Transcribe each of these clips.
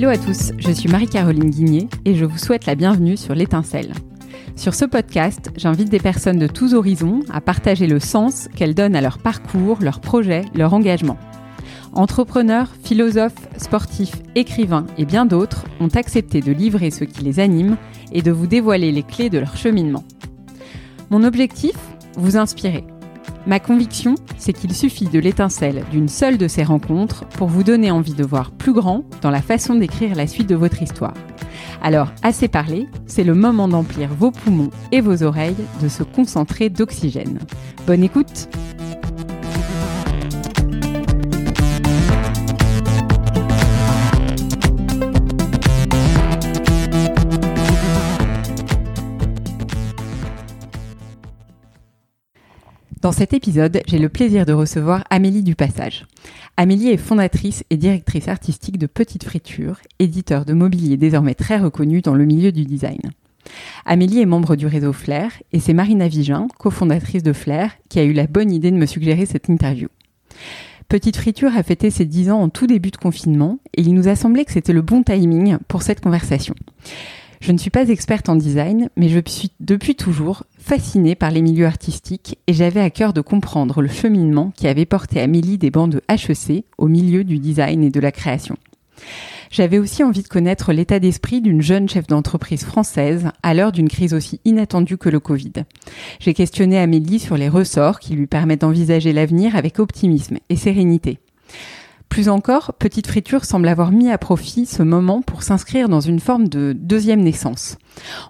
Hello à tous, je suis Marie-Caroline Guigné et je vous souhaite la bienvenue sur l'étincelle. Sur ce podcast, j'invite des personnes de tous horizons à partager le sens qu'elles donnent à leur parcours, leurs projets, leur engagement. Entrepreneurs, philosophes, sportifs, écrivains et bien d'autres ont accepté de livrer ce qui les anime et de vous dévoiler les clés de leur cheminement. Mon objectif Vous inspirer. Ma conviction, c'est qu'il suffit de l'étincelle d'une seule de ces rencontres pour vous donner envie de voir plus grand dans la façon d'écrire la suite de votre histoire. Alors, assez parlé, c'est le moment d'emplir vos poumons et vos oreilles de se concentrer d'oxygène. Bonne écoute Dans cet épisode, j'ai le plaisir de recevoir Amélie Dupassage. Amélie est fondatrice et directrice artistique de Petite Friture, éditeur de mobilier désormais très reconnu dans le milieu du design. Amélie est membre du réseau Flair et c'est Marina Vigin, cofondatrice de Flair, qui a eu la bonne idée de me suggérer cette interview. Petite Friture a fêté ses 10 ans en tout début de confinement et il nous a semblé que c'était le bon timing pour cette conversation. Je ne suis pas experte en design, mais je suis depuis toujours fascinée par les milieux artistiques et j'avais à cœur de comprendre le cheminement qui avait porté Amélie des bancs de HEC au milieu du design et de la création. J'avais aussi envie de connaître l'état d'esprit d'une jeune chef d'entreprise française à l'heure d'une crise aussi inattendue que le Covid. J'ai questionné Amélie sur les ressorts qui lui permettent d'envisager l'avenir avec optimisme et sérénité. Plus encore, Petite Friture semble avoir mis à profit ce moment pour s'inscrire dans une forme de deuxième naissance.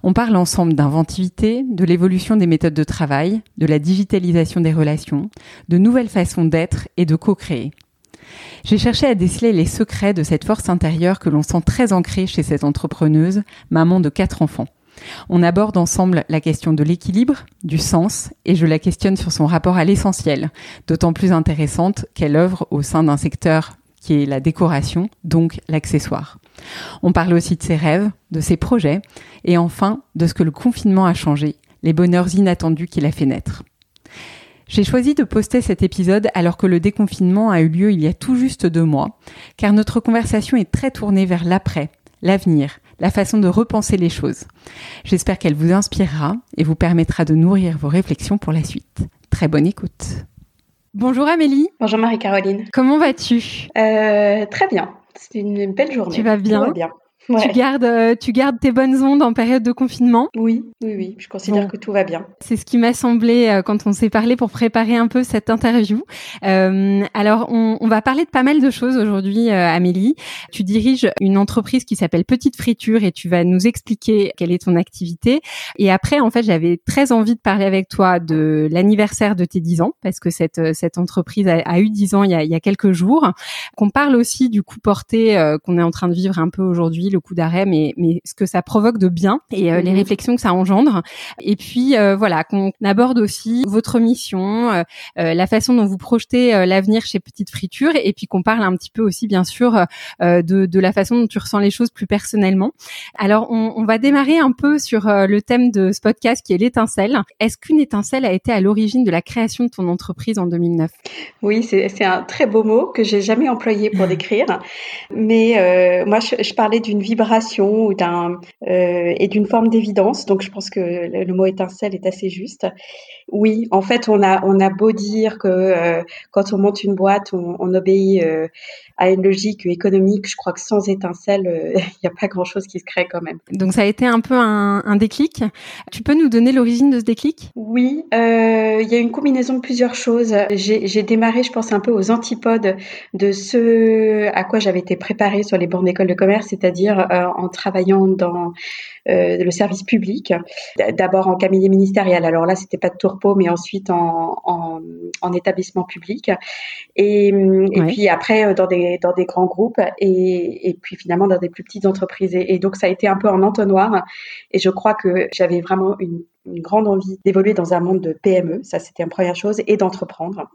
On parle ensemble d'inventivité, de l'évolution des méthodes de travail, de la digitalisation des relations, de nouvelles façons d'être et de co-créer. J'ai cherché à déceler les secrets de cette force intérieure que l'on sent très ancrée chez cette entrepreneuse, maman de quatre enfants. On aborde ensemble la question de l'équilibre, du sens, et je la questionne sur son rapport à l'essentiel, d'autant plus intéressante qu'elle œuvre au sein d'un secteur qui est la décoration, donc l'accessoire. On parle aussi de ses rêves, de ses projets, et enfin de ce que le confinement a changé, les bonheurs inattendus qu'il a fait naître. J'ai choisi de poster cet épisode alors que le déconfinement a eu lieu il y a tout juste deux mois, car notre conversation est très tournée vers l'après, l'avenir, la façon de repenser les choses. J'espère qu'elle vous inspirera et vous permettra de nourrir vos réflexions pour la suite. Très bonne écoute. Bonjour Amélie. Bonjour Marie-Caroline. Comment vas-tu? Euh, Très bien. C'est une belle journée. Tu vas bien, bien. Tu, gardes, euh, tu gardes tes bonnes ondes en période de confinement Oui, oui, oui. Je considère que tout va bien. C'est ce qui m'a semblé euh, quand on s'est parlé pour préparer un peu cette interview. Euh, alors, on, on, va parler de pas mal de choses aujourd'hui, euh, Amélie. Tu diriges une entreprise qui s'appelle Petite Friture et tu vas nous expliquer quelle est ton activité. Et après, en fait, j'avais très envie de parler avec toi de l'anniversaire de tes 10 ans parce que cette, cette entreprise a, a eu 10 ans il y a, il y a quelques jours. Qu'on parle aussi du coup porté qu'on est en train de vivre un peu aujourd'hui le coup d'arrêt, mais, mais ce que ça provoque de bien et euh, les mhm. réflexions que ça engendre. Et puis euh, voilà, qu'on aborde aussi votre mission, euh, la façon dont vous projetez l'avenir chez Petite Friture, et puis qu'on parle un petit peu aussi, bien sûr, de, de la façon dont tu ressens les choses plus personnellement. Alors, on, on va démarrer un peu sur le thème de ce podcast qui est l'étincelle. Est-ce qu'une étincelle a été à l'origine de la création de ton entreprise en 2009 Oui, c'est un très beau mot que j'ai jamais employé pour décrire. Mais moi, je, je parlais d'une vibration ou d'un euh, et d'une forme d'évidence. Donc je pense que le, mot étincelle est assez juste. Oui, en fait, on a on a beau dire que euh, quand on monte une boîte, on, on obéit euh, à une logique économique. Je crois que sans étincelle, il n'y a pas grand chose qui se crée quand même. Donc ça a été un peu un, un déclic. Tu peux nous donner l'origine de ce déclic? Oui, il y a une combinaison de plusieurs choses. J'ai démarré, je pense, un peu aux antipodes de ce à quoi j'avais été préparée sur les bornes d'école de commerce, c'est-à-dire euh, en travaillant dans euh, le service public, d'abord en cabinet ministériel. Alors là, c'était pas de tourpeau, mais ensuite en, en, en établissement public, et, et puis après euh, dans des dans des grands groupes, et, et puis finalement dans des plus petites entreprises. Et, et, donc ça a été un peu en entonnoir. Et je crois que j'avais vraiment une, une grande envie d'évoluer dans un monde de PME, ça c'était une première chose, et d'entreprendre.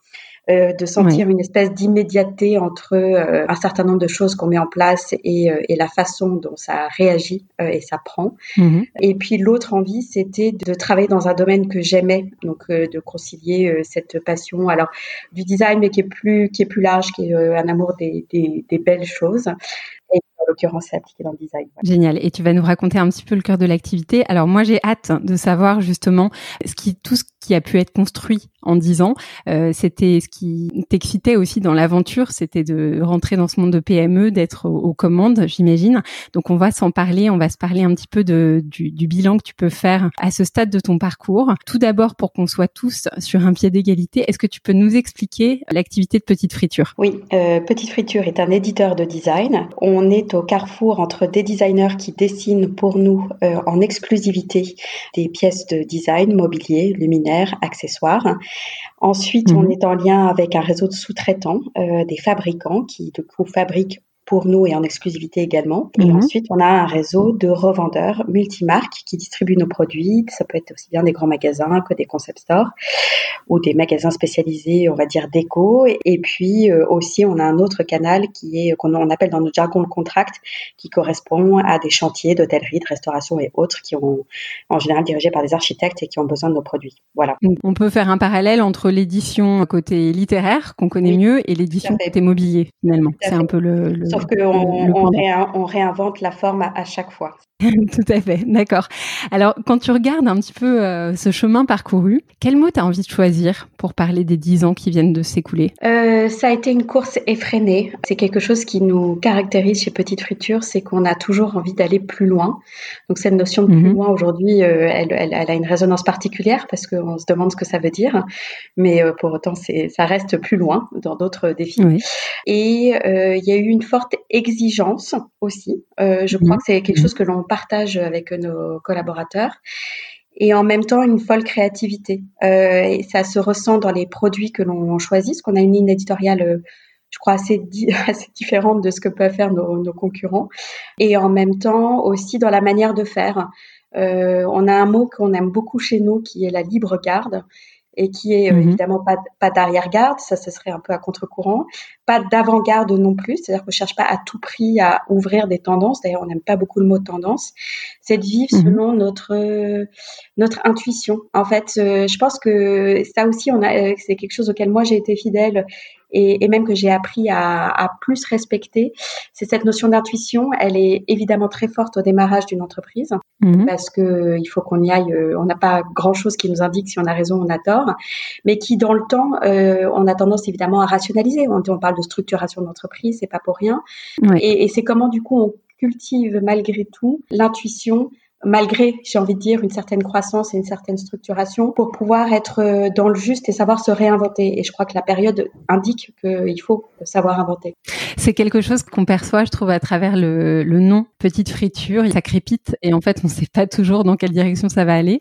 Euh, de sentir une espèce d'immédiateté entre euh, un certain nombre de choses qu'on met en place et, euh, et, la façon dont ça réagit et ça prend. Mm-hmm. Et puis l'autre envie, c'était de travailler dans un domaine que j'aimais, donc de concilier cette passion, alors du design, mais qui est plus qui est plus large, qui est un amour des, des, des belles choses. Et l'occurrence, c'est appliqué dans le design. Génial. Et tu vas nous raconter un petit peu le cœur de l'activité. Alors moi, j'ai hâte de savoir justement ce qui, tout ce qui a pu être construit en 10 ans. Euh, c'était ce qui t'excitait aussi dans l'aventure, c'était de rentrer dans ce monde de PME, d'être aux, commandes, j'imagine. Donc on va s'en parler, on va se parler un petit peu de, du, du, bilan que tu peux faire à ce stade de ton parcours. Tout d'abord, pour qu'on soit tous sur un pied d'égalité, est-ce que tu peux nous expliquer l'activité de Petite Friture? Oui, euh, Petite Friture est un éditeur de design. On est au carrefour entre des designers qui dessinent pour nous euh, en exclusivité des pièces de design, mobilier, luminaires, accessoires Ensuite, on mhm. est en lien avec un réseau de sous-traitants, euh, des fabricants qui du coup fabriquent pour nous et en exclusivité également. Et mhm. ensuite, on a un réseau de revendeurs multimarques qui distribuent nos produits. Ça peut être aussi bien des grands magasins que des concept stores ou des magasins spécialisés, on va dire déco. Et puis euh, aussi, on a un autre canal qui est qu'on on appelle dans notre jargon le contract, qui correspond à des chantiers d'hôtellerie, de restauration et autres qui ont en général dirigés par des architectes et qui ont besoin de nos produits. Voilà. On peut faire un parallèle entre l'édition côté littéraire qu'on connaît mieux et l'édition côté mobilier finalement. C'est un peu le, le Sauf qu'on on, réinvente la forme à, chaque fois. Tout à fait, d'accord. Alors, quand tu regardes un petit peu euh, ce chemin parcouru, quel mot tu as envie de choisir pour parler des dix ans qui viennent de s'écouler? Euh, Ça a été une course effrénée. C'est quelque chose qui nous caractérise chez Petite Friture, c'est qu'on a toujours envie d'aller plus loin. Donc, cette notion de plus mhm. loin, aujourd'hui, euh, elle, elle, elle, a une résonance particulière parce qu'on se demande ce que ça veut dire. Mais pour autant, ça reste plus loin dans d'autres défis. Et il y a eu une forte exigence aussi. Euh, je crois mhm. que c'est quelque chose que l'on partage avec nos collaborateurs. Et en même temps, une folle créativité. Euh, et ça se ressent dans les produits que l'on choisit, parce qu'on a une ligne éditoriale, euh, je crois, assez, assez différente de ce que peuvent faire nos, nos, concurrents. Et en même temps, aussi dans la manière de faire. on a un mot qu'on aime beaucoup chez nous, qui est la libre garde et qui est euh, mhm. évidemment pas, pas d'arrière-garde, ça ce serait un peu à contre-courant, pas d'avant-garde non plus, c'est-à-dire qu'on cherche pas à tout prix à ouvrir des tendances, d'ailleurs on n'aime pas beaucoup le mot tendance, c'est de vivre mhm. selon notre notre intuition. En fait, euh, je pense que ça aussi on a euh, c'est quelque chose auquel moi j'ai été fidèle et, et même que j'ai appris à, à, plus respecter, c'est cette notion d'intuition. Elle est évidemment très forte au démarrage d'une entreprise mhm. parce que il faut qu'on y aille. Euh, on n'a pas grand chose qui nous indique si on a raison ou on a tort, mais qui dans le temps, euh, on a tendance évidemment à rationaliser. On, on parle de structuration d'entreprise, c'est pas pour rien. Et, et c'est comment du coup on cultive malgré tout l'intuition malgré, j'ai envie de dire, une certaine croissance et une certaine structuration, pour pouvoir être euh, dans le juste et savoir se réinventer. Et je crois que la période indique qu'il faut savoir inventer. C'est quelque chose qu'on perçoit, je trouve, à travers le, le, nom Petite Friture. Ça crépite et en fait, on ne sait pas toujours dans quelle direction ça va aller.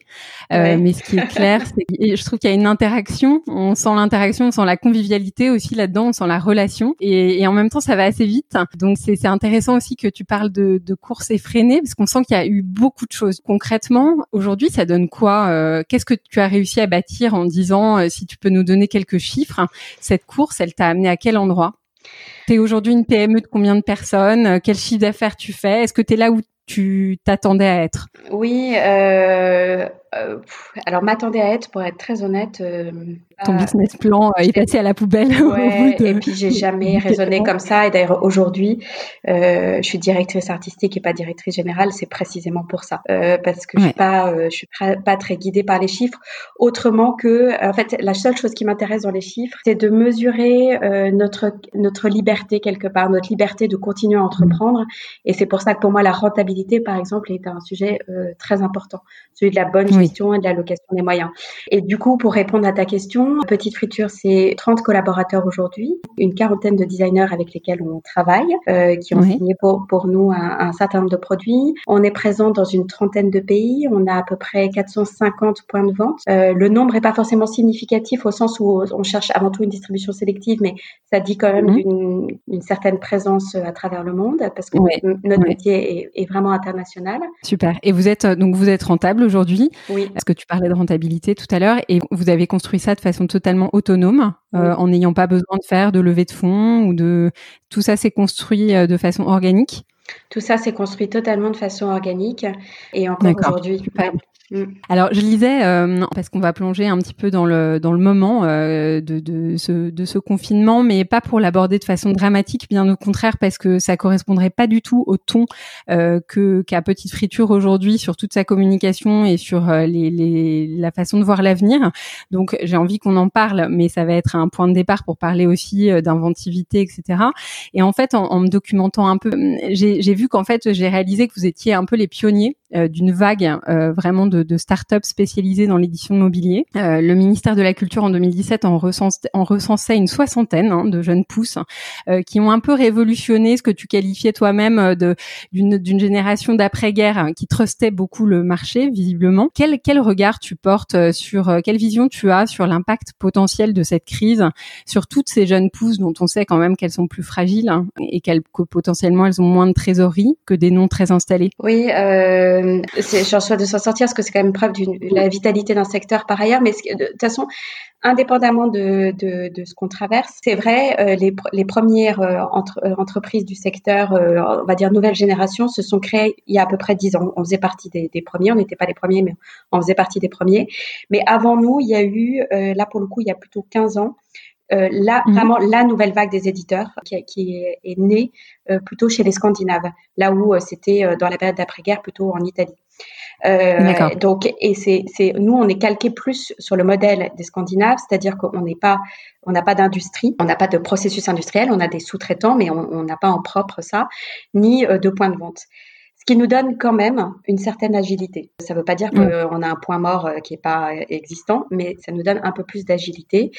Euh, mais ce qui est clair, c'est je trouve qu'il y a une interaction. On sent l'interaction, on sent la convivialité aussi là-dedans, on sent la relation. Et, et, en même temps, ça va assez vite. Donc, c'est intéressant aussi que tu parles de, de course effrénée parce qu'on sent qu'il y a eu beaucoup de Concrètement, aujourd'hui, ça donne quoi euh, Qu'est-ce que tu as réussi à bâtir en disant, euh, si tu peux nous donner quelques chiffres, cette course, elle t'a amené à quel endroit? Tu es aujourd'hui une PME de combien de personnes? Quel chiffre d'affaires tu fais? Est-ce que tu es là où tu t'attendais à être? Oui, euh, alors m'attendais à être, pour être très honnête. Euh, Ton business plan est passé à la poubelle. Ouais, Et puis j'ai jamais raisonné comme ça. Et d'ailleurs aujourd'hui, je suis directrice artistique et pas directrice générale. C'est précisément pour ça, parce que je suis pas, je suis pas très guidée par les chiffres. Autrement que, en fait, la seule chose qui m'intéresse dans les chiffres, c'est de mesurer notre notre liberté quelque part, notre liberté de continuer à entreprendre. Et c'est pour ça que pour moi la rentabilité, par exemple, est un sujet très important, celui de la bonne et de l'allocation des moyens. Et du coup, pour répondre à ta question, Petite Friture, c'est 30 collaborateurs aujourd'hui, une quarantaine de designers avec lesquels on travaille, euh, qui ont signé pour, pour nous un, certain nombre de produits. On est présent dans une trentaine de pays, on a à peu près 450 points de vente. Euh, le nombre n'est pas forcément significatif au sens où on cherche avant tout une distribution sélective, mais ça dit quand même mhm. une, certaine présence à travers le monde parce que notre métier est, est, vraiment international. Super. Et vous êtes donc vous êtes rentable aujourd'hui. Oui. Parce que tu parlais de rentabilité tout à l'heure et vous avez construit ça de façon totalement autonome, euh, en n'ayant pas besoin de faire de levée de fonds ou de tout ça s'est construit euh, de façon organique. Tout ça s'est construit totalement de façon organique et encore aujourd'hui. Mm. Alors, je lisais, euh, parce qu'on va plonger un petit peu dans le, dans le moment euh, de, de, ce, confinement, mais pas pour l'aborder de façon dramatique, bien au contraire, parce que ça correspondrait pas du tout au ton euh, que qu'a Petite Friture aujourd'hui sur toute sa communication et sur euh, les, la façon de voir l'avenir. Donc, j'ai envie qu'on en parle, mais ça va être un point de départ pour parler aussi euh, d'inventivité, etc. Et en fait, en, en me documentant un peu, j'ai vu qu'en fait, j'ai réalisé que vous étiez un peu les pionniers d'une vague vraiment de, de start-up spécialisées dans l'édition de mobilier. Euh, le ministère de la Culture en 2017 en, en recensait une soixantaine hein, de jeunes pousses euh, qui ont un peu révolutionné ce que tu qualifiais toi-même euh, de d'une génération d'après-guerre hein, qui trustait beaucoup le marché visiblement. Quel quel regard tu portes sur quelle vision tu as sur l'impact potentiel de cette crise sur toutes ces jeunes pousses dont on sait quand même qu'elles sont plus fragiles hein, et qu'elles que potentiellement elles ont moins de trésorerie que des noms très installés? Oui, euh, j'en souhaite de s'en sortir parce que c'est quand même preuve de la vitalité d'un secteur par ailleurs. Mais de, toute façon, indépendamment de, de, ce qu'on traverse, c'est vrai, euh, les, les, premières euh, entre, euh, entreprises du secteur, on va dire nouvelle génération, se sont créées il y a à peu près dix ans. On faisait partie des, des premiers, on n'était pas les premiers, mais on faisait partie des premiers. Mais avant nous, il y a eu, là pour le coup, il y a plutôt 15 ans, euh, là, mhm. vraiment, la nouvelle vague des éditeurs qui, qui est, est, née euh, plutôt chez les Scandinaves, là où euh, c'était dans la période d'après-guerre plutôt en Italie. donc, et c'est, c'est, nous, on est calqué plus sur le modèle des Scandinaves, c'est-à-dire qu'on n'est pas, on n'a pas d'industrie, on n'a pas de processus industriel, on a des sous-traitants, mais on n'a pas en propre ça, ni de points de vente ce qui nous donne quand même une certaine agilité. Ça ne veut pas dire mm. qu'on a un point mort euh, qui n'est pas existant, mais ça nous donne un peu plus d'agilité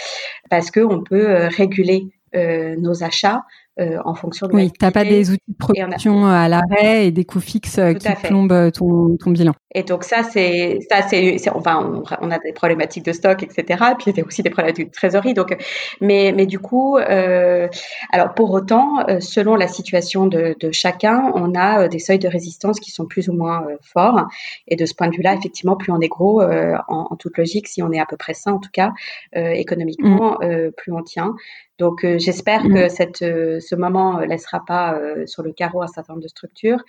parce qu'on peut euh, réguler euh, nos achats euh, en fonction de Oui, tu n'as pas des outils de production à l'arrêt et des coûts fixes qui plombent ton, ton, bilan. Et donc ça, c'est ça, c'est enfin, on, on, a des problématiques de stock, etc. Puis il y a aussi des problématiques de trésorerie. Donc, mais mais du coup, euh, alors pour autant, euh, selon la situation de, de chacun, on a euh, des seuils de résistance qui sont plus ou moins forts. Et de ce point de vue-là, effectivement, plus on est gros, en, en, toute logique, si on est à peu près sain, en tout cas, économiquement, mmh. plus on tient. Donc j'espère mmh. que cette ce moment euh, laissera pas euh, sur le carreau un certain nombre de structures.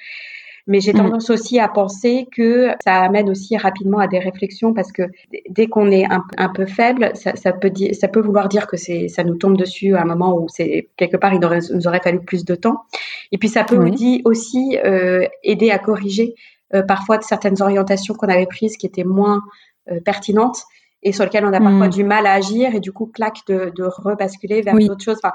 Mais j'ai mm. tendance aussi à penser que ça amène aussi rapidement à des réflexions parce que dès qu'on est un, peu faible, ça, peut ça peut vouloir dire que c'est, ça nous tombe dessus à un moment où c'est quelque part il nous aurait, fallu plus de temps. Et puis ça peut aussi euh, aider à corriger parfois certaines orientations qu'on avait prises qui étaient moins pertinentes et sur lesquelles on a parfois mm. du mal à agir et du coup claque de, de rebasculer vers d'autres choses. Enfin,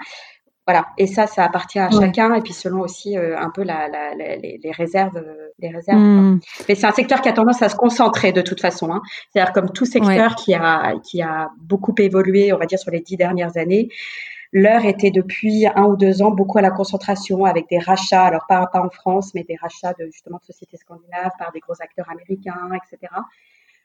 voilà. Et ça, ça appartient à chacun et puis selon aussi euh, un peu la, la, les, les, réserves, euh, les réserves. Hmm. Mais c'est un secteur qui a tendance à se concentrer de toute façon. Hein. C'est-à-dire comme tout secteur qui a qui a beaucoup évolué, on va dire sur les dix dernières années. L'heure était depuis un ou deux ans beaucoup à la concentration avec des rachats, alors pas, pas en France, mais des rachats de justement de sociétés scandinaves par des gros acteurs américains, etc.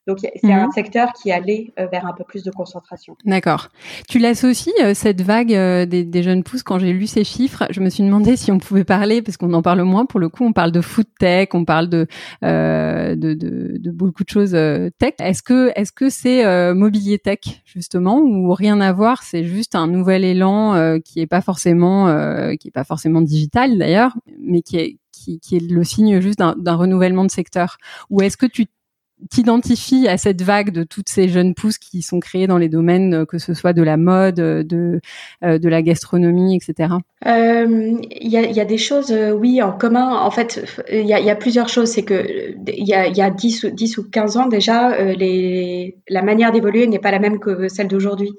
Donc c'est un mhm. secteur qui allait euh, vers un peu plus de concentration. D'accord. Tu l'associes euh, cette vague euh, des, jeunes pousses? Quand j'ai lu ces chiffres, je me suis demandé si on pouvait parler parce qu'on en parle moins pour le coup, on parle de food tech, on parle de de, de, beaucoup de choses tech. Est-ce que est-ce que c'est mobilier tech justement ou rien à voir, c'est juste un nouvel élan qui est pas forcément qui est pas forcément digital d'ailleurs, mais qui est qui, qui, est le signe juste d'un renouvellement de secteur Ou est-ce que tu t'identifies à cette vague de toutes ces jeunes pousses qui sont créées dans les domaines, euh, que ce soit de la mode, euh, de, euh, de la gastronomie, etc. Il y, a, des choses, oui, en commun. En fait, il y a, plusieurs choses. C'est que il y a, y a 10, 10 ou 15 ans déjà, la manière d'évoluer n'est pas la même que celle d'aujourd'hui.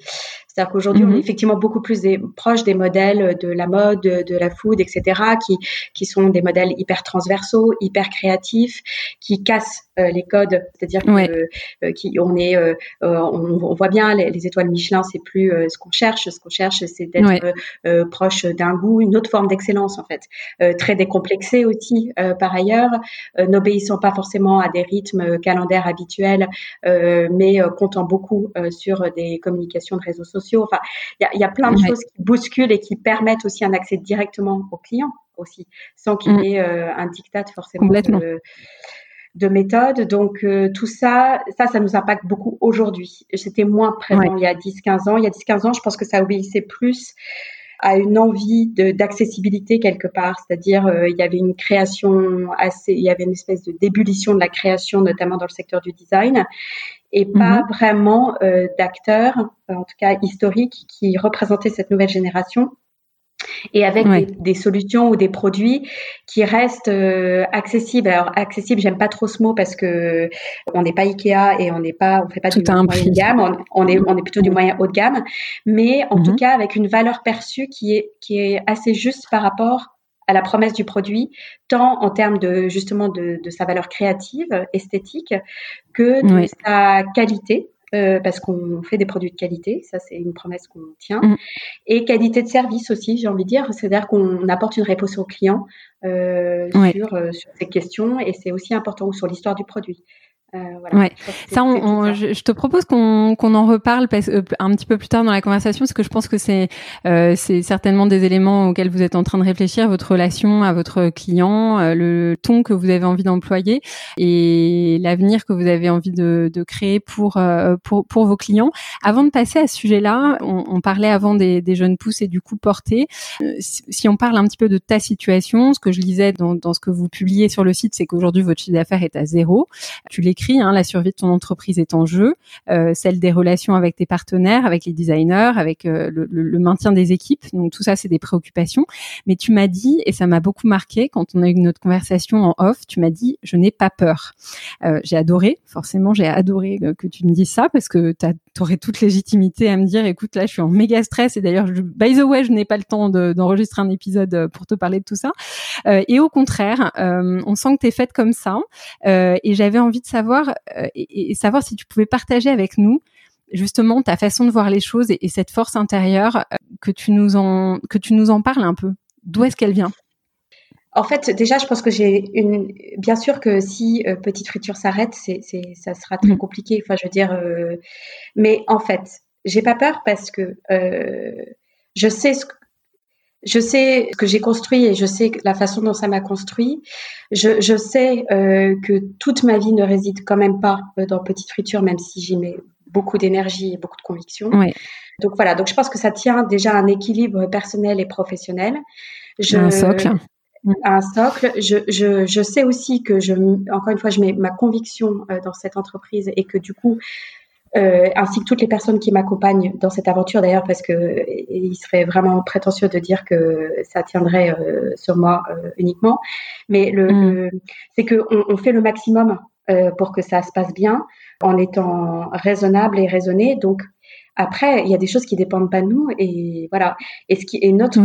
C'est-à-dire qu'aujourd'hui, on est mhm. effectivement beaucoup plus des, proche des modèles de la mode, de la food, etc., qui, qui sont des modèles hyper transversaux, hyper créatifs, qui cassent euh, les codes. C'est-à-dire qu'on euh, qui, on est, euh, on, voit bien les, étoiles Michelin, c'est plus ce qu'on cherche. Ce qu'on cherche, c'est d'être proche d'un goût, une autre forme d'excellence en fait, très décomplexé aussi par ailleurs, n'obéissant pas forcément à des rythmes calendaires habituels, mais comptant beaucoup sur des communications de réseaux sociaux Enfin, il y a, plein de choses qui bousculent et qui permettent aussi un accès directement aux clients aussi, sans qu'il y mm. ait euh, un diktat forcément de, de, méthode. Donc euh, tout ça, ça, ça nous impacte beaucoup aujourd'hui. C'était moins présent il y a 10-15 ans. Il y a 10-15 ans, je pense que ça obéissait plus à une envie d'accessibilité quelque part, c'est-à-dire il y avait une création assez, il y avait une espèce de d'ébullition de la création, notamment dans le secteur du design, et pas mhm. vraiment d'acteurs, en tout cas historiques, qui représentaient cette nouvelle génération et avec des, solutions ou des produits qui restent euh, accessibles. Alors accessible, j'aime pas trop ce mot parce que on n'est pas Ikea et on n'est pas, on fait pas du moyen de gamme, on, est on est plutôt du moyen haut de gamme, mais en tout mhm. cas avec une valeur perçue qui est qui est assez juste par rapport à la promesse du produit, tant en termes de justement de, de sa valeur créative, esthétique, que de sa qualité. Euh, parce qu'on fait des produits de qualité, ça c'est une promesse qu'on tient, mm. et qualité de service aussi, j'ai envie de dire, c'est-à-dire qu'on apporte une réponse au client euh, sur, euh, sur, ces questions, et c'est aussi important sur l'histoire du produit. Euh, voilà, ouais. Ça, on, Je, te propose qu'on en reparle parce, euh, un petit peu plus tard dans la conversation, parce que je pense que c'est euh, c'est certainement des éléments auxquels vous êtes en train de réfléchir, votre relation à votre client, euh, le ton que vous avez envie d'employer et l'avenir que vous avez envie de, de créer pour, euh, pour pour vos clients. Avant de passer à ce sujet-là, on, on, parlait avant des, des, jeunes pousses et du coup porté. Si, si, on parle un petit peu de ta situation, ce que je lisais dans, dans ce que vous publiez sur le site, c'est qu'aujourd'hui votre chiffre d'affaires est à zéro. Tu Hein, la survie de ton entreprise est en jeu, euh, celle des relations avec tes partenaires, avec les designers, avec euh, le, maintien des équipes. Donc tout ça, c'est des préoccupations. Mais tu m'as dit, et ça m'a beaucoup marqué quand on a eu notre conversation en off, tu m'as dit, je n'ai pas peur. Euh, j'ai adoré, forcément, j'ai adoré que tu me dises ça parce que tu aurais toute légitimité à me dire, écoute, là, je suis en méga stress et d'ailleurs, by the way, je n'ai pas le temps d'enregistrer un épisode pour te parler de tout ça. et au contraire, on sent que tu es faite comme ça. et j'avais envie de savoir euh, et, savoir si tu pouvais partager avec nous justement ta façon de voir les choses et, cette force intérieure euh, que tu nous en que tu nous en parles un peu. D'où est-ce qu'elle vient? En fait, déjà, je pense que j'ai une. Bien sûr que si euh, Petite Friture s'arrête, c'est, ça sera très mm. compliqué. Enfin, je veux dire. Mais en fait, j'ai pas peur parce que je sais ce, je sais ce que j'ai construit et je sais la façon dont ça m'a construit. Je, je sais euh, que toute ma vie ne réside quand même pas euh, dans Petite Friture, même si j'y mets beaucoup d'énergie et beaucoup de conviction. Donc voilà, donc je pense que ça tient déjà à un équilibre personnel et professionnel. Je, un socle. Un socle. Je, je, je, sais aussi que je, encore une fois, je mets ma conviction euh, dans cette entreprise et que du coup, euh, ainsi que toutes les personnes qui m'accompagnent dans cette aventure d'ailleurs, parce que il serait vraiment prétentieux de dire que ça tiendrait euh, sur moi euh, uniquement. Mais le, mm. c'est que on, fait le maximum pour que ça se passe bien, en étant raisonnable et raisonné. Donc après, il y a des choses qui dépendent pas de nous et voilà. Et ce qui est notre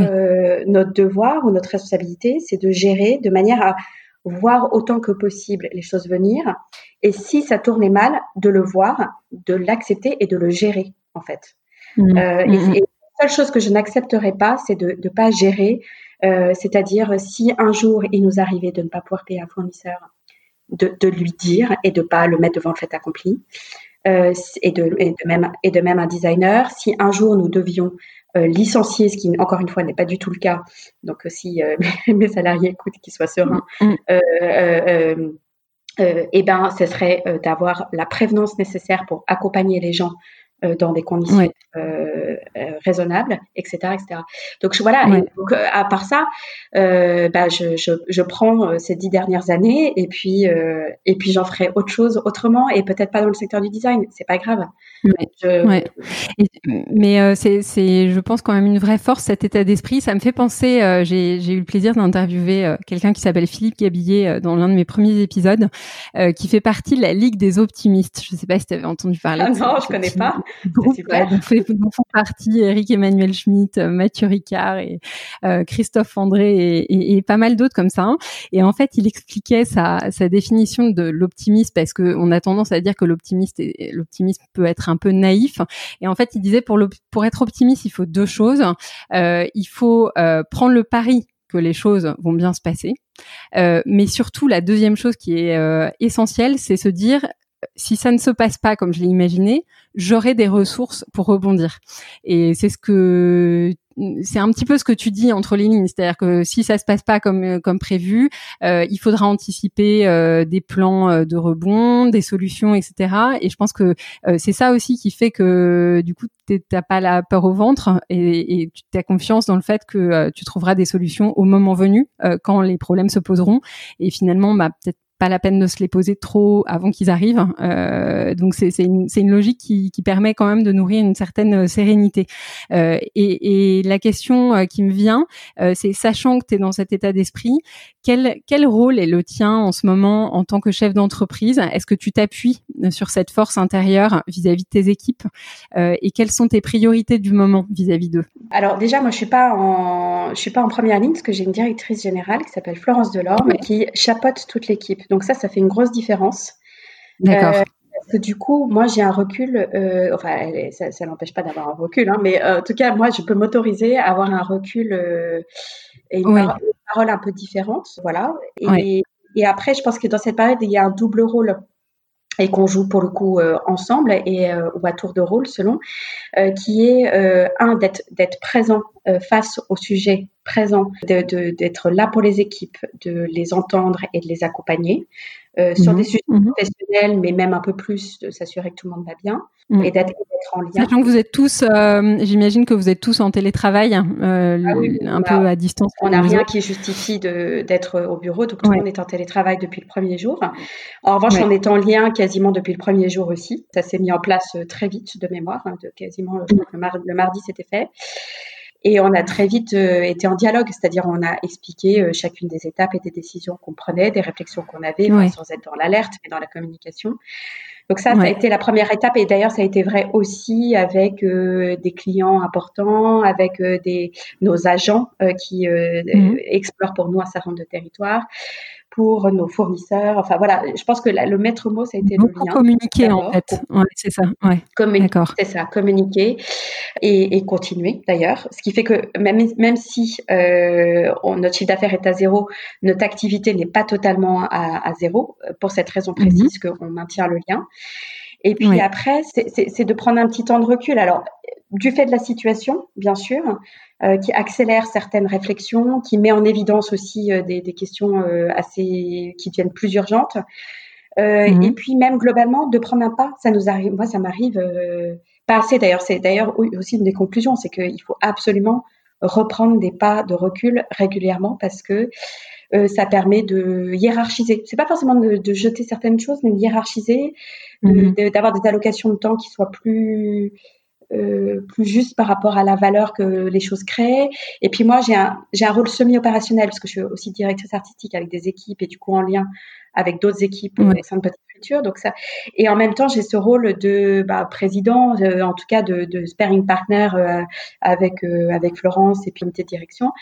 notre devoir ou notre responsabilité, c'est de gérer de manière à voir autant que possible les choses venir. Et si ça tournait mal, de le voir, de l'accepter et de le gérer, en fait. Mmh. Euh, mmh. Et, la seule chose que je n'accepterai pas, c'est de ne pas gérer. Euh, c'est-à-dire, si un jour il nous arrivait de ne pas pouvoir payer un fournisseur, de, de lui dire et de pas le mettre devant le fait accompli. Euh, et, de, et, de, même, et de même un designer. Si un jour nous devions euh, licencier, ce qui encore une fois n'est pas du tout le cas. Donc euh, si euh, mes salariés écoutent, qu'ils soient sereins. Mm. eh ben, ce serait d'avoir la prévenance nécessaire pour accompagner les gens dans des conditions raisonnables, etc., etc. Donc voilà. donc, à part ça, bah, je, je, je, prends ces dix dernières années et puis et puis j'en ferai autre chose autrement et peut-être pas dans le secteur du design. C'est pas grave. Ouais. mais euh, c'est, c'est, je pense quand même une vraie force cet état d'esprit. Ça me fait penser. Euh, j'ai, j'ai eu le plaisir d'interviewer euh, quelqu'un qui s'appelle Philippe Gabillet dans l'un de mes premiers épisodes, qui fait partie de la Ligue des optimistes. Je ne sais pas si tu avais entendu parler. Ah non, je connais pas. Super. Donc, font partie Eric Emmanuel Schmitt, Mathieu Ricard et Christophe André et, et, et, pas mal d'autres comme ça. Hein. Et en fait, il expliquait sa, sa définition de l'optimisme parce que on a tendance à dire que l'optimiste l'optimisme peut être un peu naïf. Et en fait, il disait pour, pour être optimiste, il faut deux choses. Euh, il faut euh, prendre le pari que les choses vont bien se passer. Euh, mais surtout, la deuxième chose qui est euh, essentielle, c'est se dire si ça ne se passe pas comme je l'ai imaginé, j'aurai des ressources pour rebondir. Et c'est ce que c'est un petit peu ce que tu dis entre les lignes, c'est-à-dire que si ça se passe pas comme comme prévu, il faudra anticiper des plans de rebond, des solutions, etc. Et je pense que c'est ça aussi qui fait que du coup t'as pas la peur au ventre et, et tu confiance dans le fait que tu trouveras des solutions au moment venu quand les problèmes se poseront. Et finalement, bah, peut-être pas la peine de se les poser trop avant qu'ils arrivent. Euh, donc c'est une, une, logique qui, qui, permet quand même de nourrir une certaine euh, sérénité. Euh, et, et, la question qui me vient, euh, c'est sachant que tu es dans cet état d'esprit, quel, quel rôle est le tien en ce moment en tant que chef d'entreprise? Est-ce que tu t'appuies sur cette force intérieure vis-à-vis de tes équipes? Et quelles sont tes priorités du moment vis-à-vis d'eux? Alors déjà, moi je suis pas en je suis pas en première ligne parce que j'ai une directrice générale qui s'appelle Florence Delorme qui chapeaute toute l'équipe. Donc ça, ça fait une grosse différence. D'accord. Euh, parce que du coup, moi, j'ai un recul. Euh, enfin, ça, ça n'empêche pas d'avoir un recul, hein, mais euh, en tout cas, moi, je peux m'autoriser à avoir un recul et une, parole, un peu différente, voilà. Et, et après, je pense que dans cette période, il y a un double rôle et qu'on joue pour le coup ensemble et ou à tour de rôle selon, qui est un d'être d'être présent face au sujet présent, d'être là pour les équipes, de les entendre et de les accompagner euh, sur mhm. des sujets mhm. professionnels, mais même un peu plus, de s'assurer que tout le monde va bien mhm. et d'être en lien. Sachant que vous êtes tous, euh, j'imagine que vous êtes tous en télétravail, hein, euh, ah un peu à distance. On n'a rien qui justifie d'être au bureau, donc tout le monde est en télétravail depuis le premier jour. En revanche, on est en lien quasiment depuis le premier jour aussi. Ça s'est mis en place très vite de mémoire, hein, de quasiment le mardi c'était fait. Et on a très vite euh, été en dialogue, c'est-à-dire on a expliqué euh, chacune des étapes et des décisions qu'on prenait, des réflexions qu'on avait, sans être dans l'alerte, mais dans la communication. Donc ça, ça a été la première étape. Et d'ailleurs, ça a été vrai aussi avec euh, des clients importants, avec des nos agents qui mmh. explorent pour nous un certain nombre de territoires pour nos fournisseurs. Enfin voilà, je pense que le maître mot, ça a été Beaucoup le lien. Communiquer en fait, ouais, c'est ça. Ouais. D'accord. C'est ça, communiquer et, et continuer d'ailleurs. Ce qui fait que même, même si euh, on, notre chiffre d'affaires est à zéro, notre activité n'est pas totalement à, à, zéro pour cette raison précise mm qu'on maintient le lien. Et puis après, c'est de prendre un petit temps de recul. Alors, du fait de la situation, bien sûr, euh, qui accélère certaines réflexions, qui met en évidence aussi euh, des, questions euh, assez qui deviennent plus urgentes. Mhm. Et puis même globalement, de prendre un pas, ça nous arrive. Moi, ça m'arrive pas assez. D'ailleurs, c'est d'ailleurs aussi une des conclusions, c'est qu'il faut absolument reprendre des pas de recul régulièrement parce que ça permet de hiérarchiser. C'est pas forcément de, jeter certaines choses, mais de hiérarchiser, mhm. d'avoir des allocations de temps qui soient plus euh, plus juste par rapport à la valeur que les choses créent. Et puis moi, j'ai un, j'ai un rôle semi-opérationnel parce que je suis aussi directrice artistique avec des équipes et du coup en lien avec d'autres équipes au sein de Petite Future. Donc ça, et en même temps, j'ai ce rôle de bah, président, euh, en tout cas de, de sparring partner euh, avec avec Florence et puis comité de direction.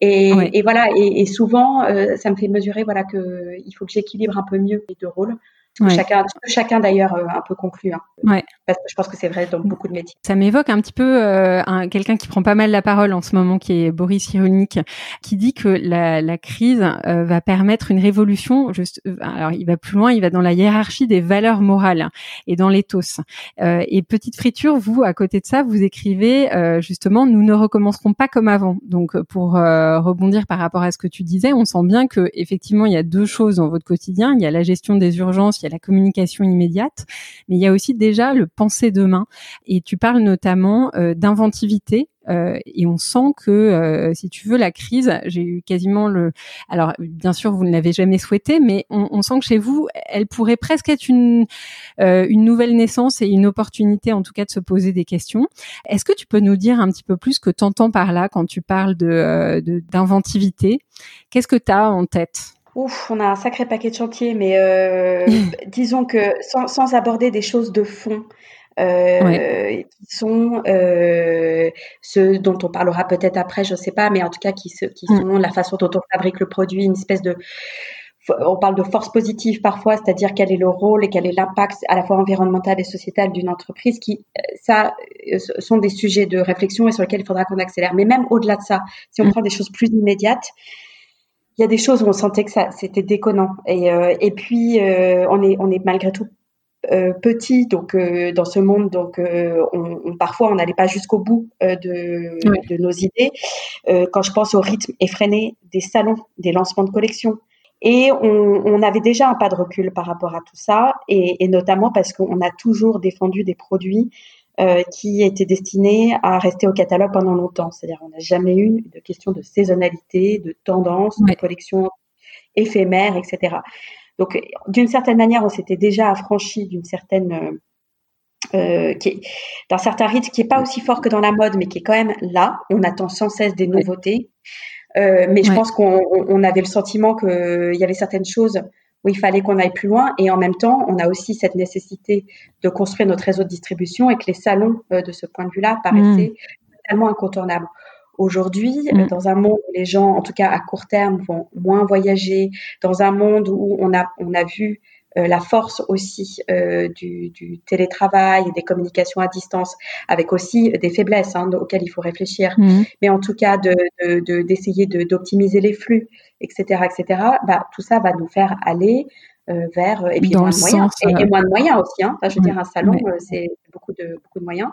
Et, et voilà. Et, et souvent, ça me fait mesurer voilà que il faut que j'équilibre un peu mieux les deux rôles Chacun, chacun d'ailleurs euh, un peu conclu. Hein. Ouais. Parce que je pense que c'est vrai dans beaucoup de métiers. Ça m'évoque un petit peu euh, quelqu'un qui prend pas mal la parole en ce moment, qui est Boris Cyrulnik, qui dit que la, la crise euh, va permettre une révolution. Juste, alors il va plus loin, il va dans la hiérarchie des valeurs morales et dans l'éthos. et petite friture, vous à côté de ça, vous écrivez justement, nous ne recommencerons pas comme avant. Donc pour rebondir par rapport à ce que tu disais, on sent bien que effectivement il y a deux choses dans votre quotidien. Il y a la gestion des urgences il y a la communication immédiate, mais il y a aussi déjà le penser demain. Et tu parles notamment euh, d'inventivité euh, et on sent que, euh, si tu veux, la crise, j'ai eu quasiment le. Alors, bien sûr, vous ne l'avez jamais souhaité, mais on, sent que chez vous, elle pourrait presque être une euh, une nouvelle naissance et une opportunité, en tout cas, de se poser des questions. Est-ce que tu peux nous dire un petit peu plus que tu entends par là quand tu parles de d'inventivité? Qu'est-ce que tu as en tête? Ouf, on a un sacré paquet de chantiers, mais euh, disons que sans, sans, aborder des choses de fond, euh, qui sont euh, ceux dont on parlera peut-être après, je sais pas, mais en tout cas qui, qui mm. sont la façon dont on fabrique le produit, une espèce de on parle de force positive parfois, c'est-à-dire quel est le rôle et quel est l'impact à la fois environnemental et sociétal d'une entreprise, qui ça sont des sujets de réflexion et sur lesquels il faudra qu'on accélère. Mais même au-delà de ça, si on mm. prend des choses plus immédiates, il y a des choses où on sentait que ça c'était déconnant. Et, euh, et puis euh, on est on est malgré tout euh, petit, donc euh, dans ce monde, donc euh, on, parfois on n'allait pas jusqu'au bout de, de, nos idées. quand je pense au rythme effréné des salons, des lancements de collections, et on, on, avait déjà un pas de recul par rapport à tout ça, et, et notamment parce qu'on a toujours défendu des produits euh, qui étaient destinés à rester au catalogue pendant longtemps. C'est-à-dire, on n'a jamais eu de question de saisonnalité, de tendance, de collection éphémère, etc. Donc, d'une certaine manière, on s'était déjà affranchi d'une certaine euh, euh d'un certain rythme qui est pas aussi fort que dans la mode, mais qui est quand même là. On attend sans cesse des nouveautés. Euh, mais je pense qu'on on avait le sentiment qu'il y avait certaines choses où il fallait qu'on aille plus loin. Et en même temps, on a aussi cette nécessité de construire notre réseau de distribution et que les salons, euh, de ce point de vue-là, paraissaient mmh. tellement incontournables. Aujourd'hui, mm. dans un monde où les gens, en tout cas à court terme, vont moins voyager, dans un monde où on a, on a vu euh, la force aussi euh, du, du, télétravail et des communications à distance, avec aussi des faiblesses hein, auxquelles il faut réfléchir, mm. mais en tout cas d'essayer de, d'optimiser les flux, etc., etc. Bah, tout ça va nous faire aller euh, vers et puis moins de moyens et, moins de moyens aussi. Hein. Enfin, je veux dire, un salon, c'est beaucoup de beaucoup de moyens.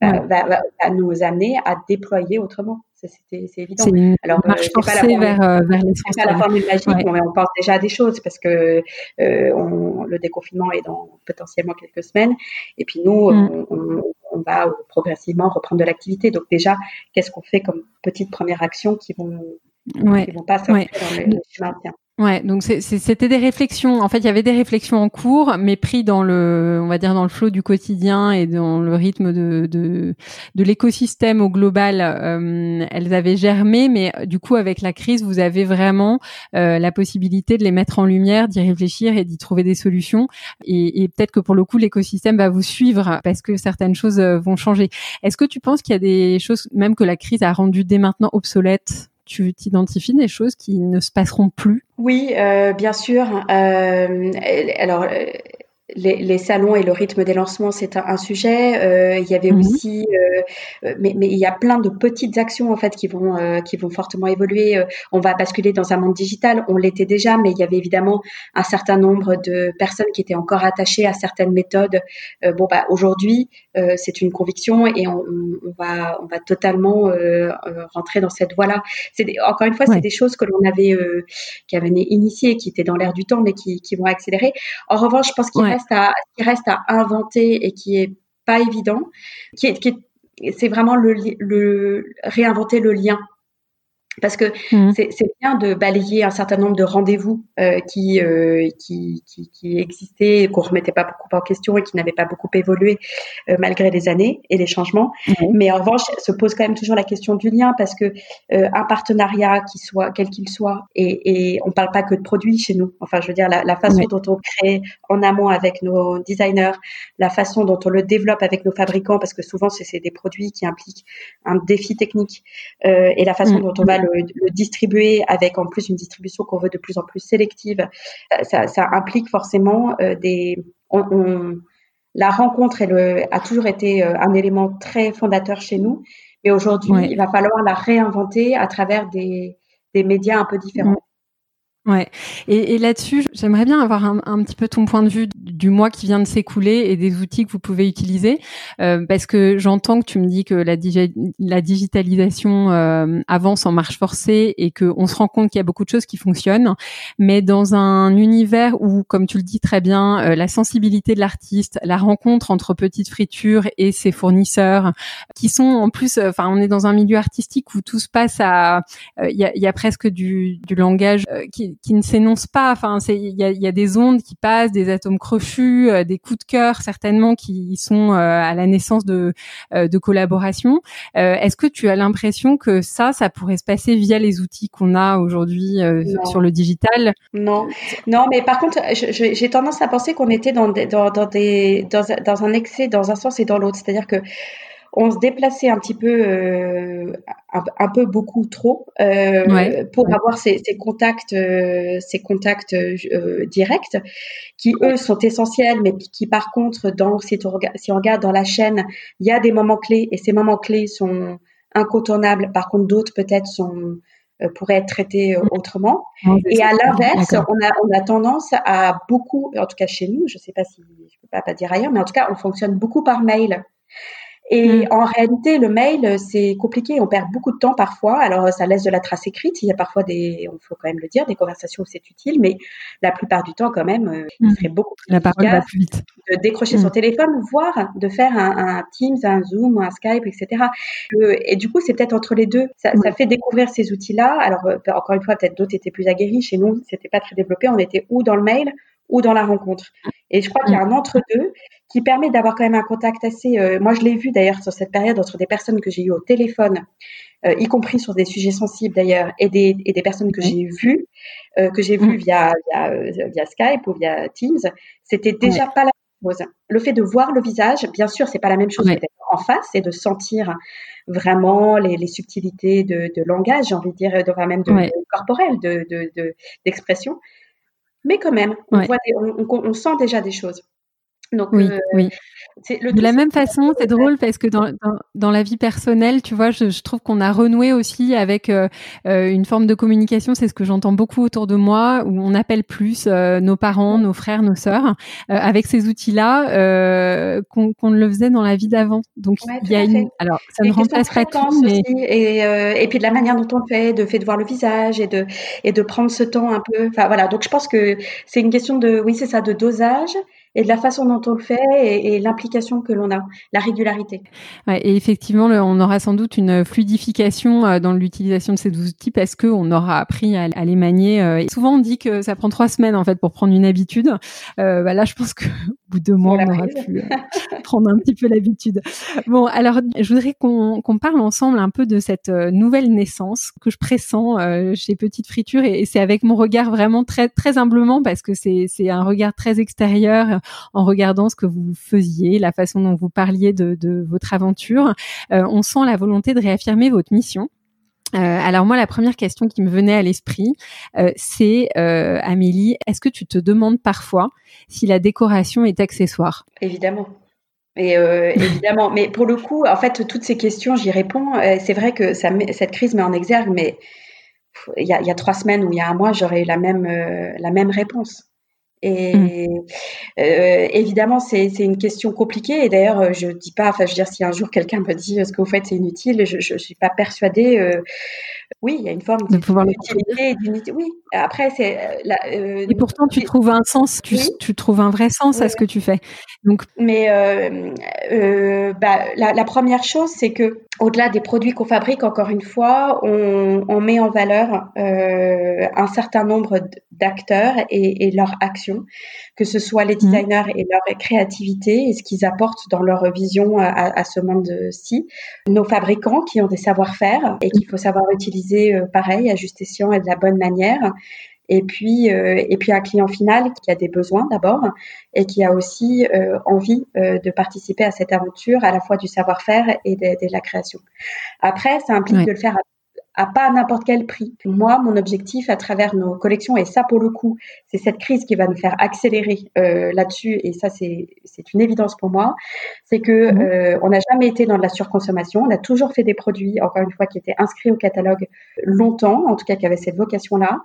Va, va, va, nous amener à déployer autrement c'est évident. Alors, marche euh, forcée vers, euh, vers C'est pas la formule magique, mais on pense déjà à des choses parce que euh, on, le déconfinement est dans potentiellement quelques semaines. Et puis nous, mm. on, on, va progressivement reprendre de l'activité. Donc déjà, qu'est-ce qu'on fait comme petite première action qui vont, qui vont pas sortir dans le, chemin Ouais, donc c'était des réflexions. En fait, il y avait des réflexions en cours, mais pris dans le, on va dire dans le flot du quotidien et dans le rythme de de, de l'écosystème au global. Euh, elles avaient germé, mais du coup, avec la crise, vous avez vraiment euh, la possibilité de les mettre en lumière, d'y réfléchir et d'y trouver des solutions. Et, et peut-être que pour le coup, l'écosystème va vous suivre parce que certaines choses euh, vont changer. Est-ce que tu penses qu'il y a des choses, même que la crise a rendu dès maintenant obsolètes tu t'identifies des choses qui ne se passeront plus? Oui, euh, bien sûr. Euh, alors, euh, les, salons et le rythme des lancements, c'est un, sujet. Euh, il y avait mhm. aussi, euh, mais, mais, il y a plein de petites actions en fait qui vont euh, qui vont fortement évoluer. on va basculer dans un monde digital. On l'était déjà, mais il y avait évidemment un certain nombre de personnes qui étaient encore attachées à certaines méthodes. bon, bah aujourd'hui, c'est une conviction et on, on, va on va totalement rentrer dans cette voie-là. C'est encore une fois, c'est des choses que l'on avait qui avaient initiées, qui étaient dans l'air du temps, mais qui, qui vont accélérer. En revanche, je pense qu'il à, qui reste à inventer et qui est pas évident, qui est, qui c'est vraiment le réinventer le lien parce que mmh. c'est bien de balayer un certain nombre de rendez-vous euh, qui, euh, qui, qui, qui, existaient, qu'on remettait pas beaucoup en question et qui n'avaient pas beaucoup évolué euh, malgré les années et les changements. Mmh. Mais en revanche, se pose quand même toujours la question du lien parce que un partenariat, qui soit quel qu'il soit, et, et on parle pas que de produits chez nous. Enfin, je veux dire la, la façon dont on crée en amont avec nos designers, la façon dont on le développe avec nos fabricants, parce que souvent c'est des produits qui impliquent un défi technique, et la façon mmh. dont on va le, distribuer avec en plus une distribution qu'on veut de plus en plus sélective, ça, implique forcément euh, des. la rencontre a toujours été euh, un élément très fondateur chez nous, mais aujourd'hui, il va falloir la réinventer à travers des, médias un peu différents. Ouais. Et, et là-dessus, j'aimerais bien avoir un, petit peu ton point de vue du mois qui vient de s'écouler et des outils que vous pouvez utiliser, euh, parce que j'entends que tu me dis que la, digitalisation euh, avance en marche forcée et que on se rend compte qu'il y a beaucoup de choses qui fonctionnent, mais dans un univers où, comme tu le dis très bien, euh, la sensibilité de l'artiste, la rencontre entre Petite Friture et ses fournisseurs, qui sont en plus, enfin, on est dans un milieu artistique où tout se passe à, il y a, y, a, presque du, du langage qui qui, ne s'énonce pas. Enfin, il y a, y a, des ondes qui passent, des atomes crochus, euh, des coups de cœur certainement qui sont euh, à la naissance de, euh, de collaboration. Est-ce que tu as l'impression que ça, ça pourrait se passer via les outils qu'on a aujourd'hui sur le digital? Non, non, mais par contre, j'ai tendance à penser qu'on était dans, des, dans, dans, des, dans, dans un excès dans un sens et dans l'autre. C'est-à-dire que on se déplaçait un petit peu, euh, un, peu beaucoup trop euh, pour avoir ces, contacts, euh, ces contacts directs, qui eux sont essentiels, mais qui par contre, dans si, si on regarde dans la chaîne, il y a des moments clés et ces moments clés sont incontournables. Par contre, d'autres peut-être sont pourraient être traités mmh. autrement. Et à l'inverse, on a, on a tendance à beaucoup, en tout cas chez nous, je ne sais pas si je peux pas, pas dire ailleurs, mais en tout cas, on fonctionne beaucoup par mail. Et mm. en réalité, le mail, c'est compliqué. On perd beaucoup de temps parfois. Alors, ça laisse de la trace écrite. Il y a parfois des, on faut quand même le dire, des conversations où c'est utile, mais la plupart du temps, quand même, euh, il mm. serait beaucoup plus la parole va plus vite. de décrocher son mm. téléphone, voire de faire un, Teams, un Zoom, un Skype, etc. Euh, et du coup, c'est peut-être entre les deux. Ça, ça fait découvrir ces outils-là. Alors, euh, encore une fois, peut-être d'autres étaient plus aguerris. Chez nous, c'était pas très développé. On était ou dans le mail ou dans la rencontre. Et je crois qu'il y a un entre-deux qui permet d'avoir quand même un contact assez. Euh, moi, je l'ai vu d'ailleurs sur cette période entre des personnes que j'ai eues au téléphone, euh, y compris sur des sujets sensibles d'ailleurs, et des, et des personnes que j'ai vues, euh, que j'ai vues mm. via, via, Skype ou via Teams. C'était déjà pas la même chose. Le fait de voir le visage, bien sûr, c'est pas la même chose d'être en face et de sentir vraiment les, les subtilités de, de, langage, j'ai envie de dire, de, même de, corporel, de d'expression. Mais quand même, on, voit on, on, sent déjà des choses. Donc, oui, euh, oui. de la même façon, c'est drôle parce que dans, dans, dans, la vie personnelle, tu vois, je, je trouve qu'on a renoué aussi avec euh, euh, une forme de communication. C'est ce que j'entends beaucoup autour de moi, où on appelle plus nos parents, nos frères, nos sœurs, avec ces outils-là qu'on ne le faisait dans la vie d'avant. Donc il y a une. Alors ça ne remplace pas tout, mais et, et puis de la manière dont on le fait, de fait de voir le visage et de et de prendre ce temps un peu. Enfin voilà. Donc je pense que c'est une question de, oui, c'est ça, de dosage et de la façon dont on le fait et, l'implication que l'on a, la régularité. Ouais, et effectivement, on aura sans doute une fluidification euh, dans l'utilisation de ces outils parce que on aura appris à, les manier. Euh, et souvent, on dit que ça prend trois semaines en fait pour prendre une habitude. Euh, bah là, je pense que bout de deux mois, on aura pu euh, prendre un petit peu l'habitude. Bon, alors, je voudrais qu'on parle ensemble un peu de cette nouvelle naissance que je pressens chez Petite Friture et, et c'est avec mon regard vraiment très très humblement parce que c'est un regard très extérieur en regardant ce que vous faisiez, la façon dont vous parliez de, votre aventure. Euh, on sent la volonté de réaffirmer votre mission. Euh, alors moi, la première question qui me venait à l'esprit, euh, c'est Amélie, est-ce que tu te demandes parfois si la décoration est accessoire? Évidemment. Et évidemment, mais pour le coup, en fait, toutes ces questions, j'y réponds. c'est vrai que ça cette crise met en exergue, mais il y, a, trois semaines ou il y a un mois, j'aurais eu la même la même réponse. Et mmh. euh, évidemment, c'est une question compliquée. Et d'ailleurs, je dis pas, enfin, je veux dire, si un jour quelqu'un me dit ce que vous faites c'est inutile, je, ne suis pas persuadée. Euh, oui, il y a une forme de pouvoir d'utilité et Oui. Après, c'est. Euh, euh, et pourtant, tu trouves un sens, tu, tu trouves un vrai sens à ce que tu fais. Donc. Mais euh, bah, la, la, première chose, c'est que au-delà des produits qu'on fabrique, encore une fois, on, on met en valeur un certain nombre d'acteurs et, et leurs actions, que ce soit les mmh. designers et leur créativité et ce qu'ils apportent dans leur vision à, à ce monde-ci, nos fabricants qui ont des savoir-faire et qu'il faut savoir utiliser euh, pareil, à juste escient et de la bonne manière. Et puis, euh, et puis un client final qui a des besoins d'abord et qui a aussi euh, envie de participer à cette aventure, à la fois du savoir-faire et de, la création. Après, ça implique de le faire à pas n'importe quel prix. Moi, mon objectif à travers nos collections, et ça pour le coup, c'est cette crise qui va nous faire accélérer euh, là-dessus, et ça c'est une évidence pour moi, c'est que mmh. euh, on n'a jamais été dans de la surconsommation, on a toujours fait des produits, encore une fois, qui étaient inscrits au catalogue longtemps, en tout cas qui avaient cette vocation-là,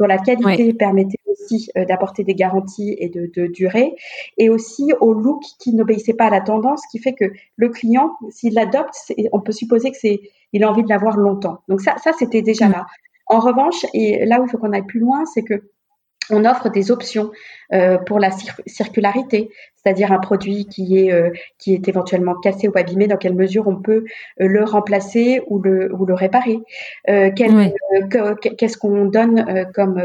dont la qualité permettait aussi euh, d'apporter des garanties et de, de, durer, et aussi au look qui n'obéissait pas à la tendance, qui fait que le client, s'il l'adopte, on peut supposer que c'est il a envie de l'avoir longtemps. Donc ça, ça c'était déjà mm. là. En revanche, et là où il faut qu'on aille plus loin, c'est que on offre des options euh, pour la circularité, c'est-à-dire un produit qui est euh, qui est éventuellement cassé ou abîmé, dans quelle mesure on peut euh, le remplacer ou le ou le réparer. Qu'est-ce qu'on donne comme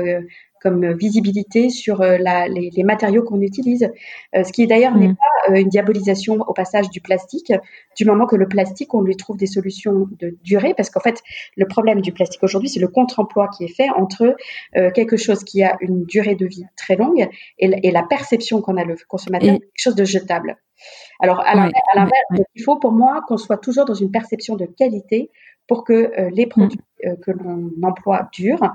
comme visibilité sur euh, la, les, les, matériaux qu'on utilise, euh, ce qui d'ailleurs n'est mm. pas euh, une diabolisation au passage du plastique, du moment que le plastique, on lui trouve des solutions de durée, parce qu'en fait, le problème du plastique aujourd'hui, c'est le contre-emploi qui est fait entre quelque chose qui a une durée de vie très longue et, et la perception qu'on a le consommateur quelque chose de jetable. Alors, à l'inverse, il faut pour moi qu'on soit toujours dans une perception de qualité pour que les mm. produits que l'on emploie durent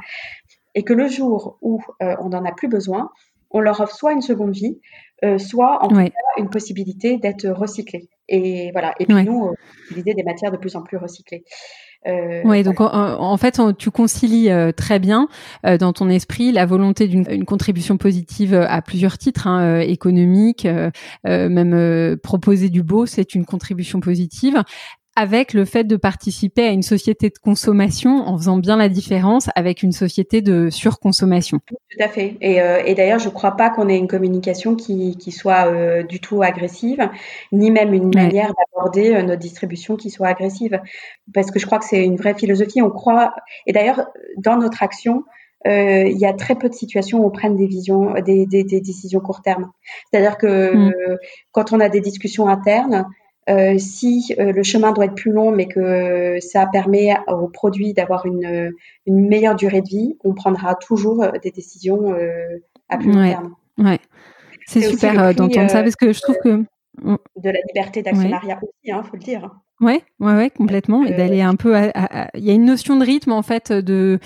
et que le jour où euh, on n'en a plus besoin, on leur offre soit une seconde vie, euh, soit en tout cas une possibilité d'être recyclés. Et voilà. Et puis nous, euh, utiliser des matières de plus en plus recyclées. Euh, oui, donc en, fait, tu concilies euh, très bien euh, dans ton esprit la volonté d'une contribution positive à plusieurs titres, hein, économiques, même proposer du beau, c'est une contribution positive avec le fait de participer à une société de consommation en faisant bien la différence avec une société de surconsommation. Tout à fait. Et, euh, et d'ailleurs, je ne crois pas qu'on ait une communication qui, qui soit euh, du tout agressive, ni même une manière d'aborder euh, notre distribution qui soit agressive. Parce que je crois que c'est une vraie philosophie. On croit. Et d'ailleurs, dans notre action, euh, il y a très peu de situations où on prenne des visions, des, des, des décisions court terme. C'est-à-dire que mm. quand on a des discussions internes, euh, si euh, le chemin doit être plus long, mais que ça permet au produit d'avoir une, une, meilleure durée de vie, on prendra toujours euh, des décisions à plus long terme. Ouais. C'est super d'entendre ça parce que je trouve que de la liberté d'actionnariat aussi, il hein, faut le dire. Ouais, ouais, ouais, complètement. Et d'aller un peu. Il y a une notion de rythme en fait, de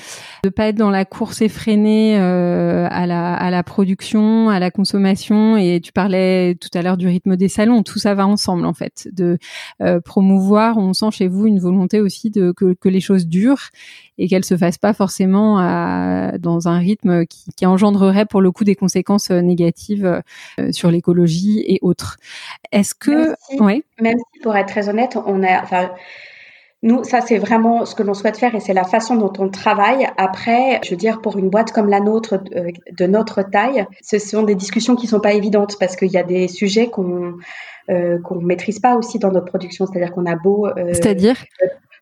de pas être dans la course effrénée euh, à la à la production, à la consommation. Et tu parlais tout à l'heure du rythme des salons. Tout ça va ensemble en fait. De euh, promouvoir. On sent chez vous une volonté aussi de que que les choses durent et qu'elles se fassent pas forcément à, dans un rythme qui, qui engendrerait pour le coup des conséquences euh, négatives euh, sur l'écologie et autres. Est-ce que, si, même si pour être très honnête, on a, enfin, nous, ça, c'est vraiment ce que l'on souhaite faire et c'est la façon dont on travaille. Après, je veux dire, pour une boîte comme la nôtre, euh, de notre taille, ce sont des discussions qui sont pas évidentes parce qu'il y a des sujets qu'on euh, qu'on maîtrise pas aussi dans notre production. C'est-à-dire qu'on a beau. Euh, C'est-à-dire?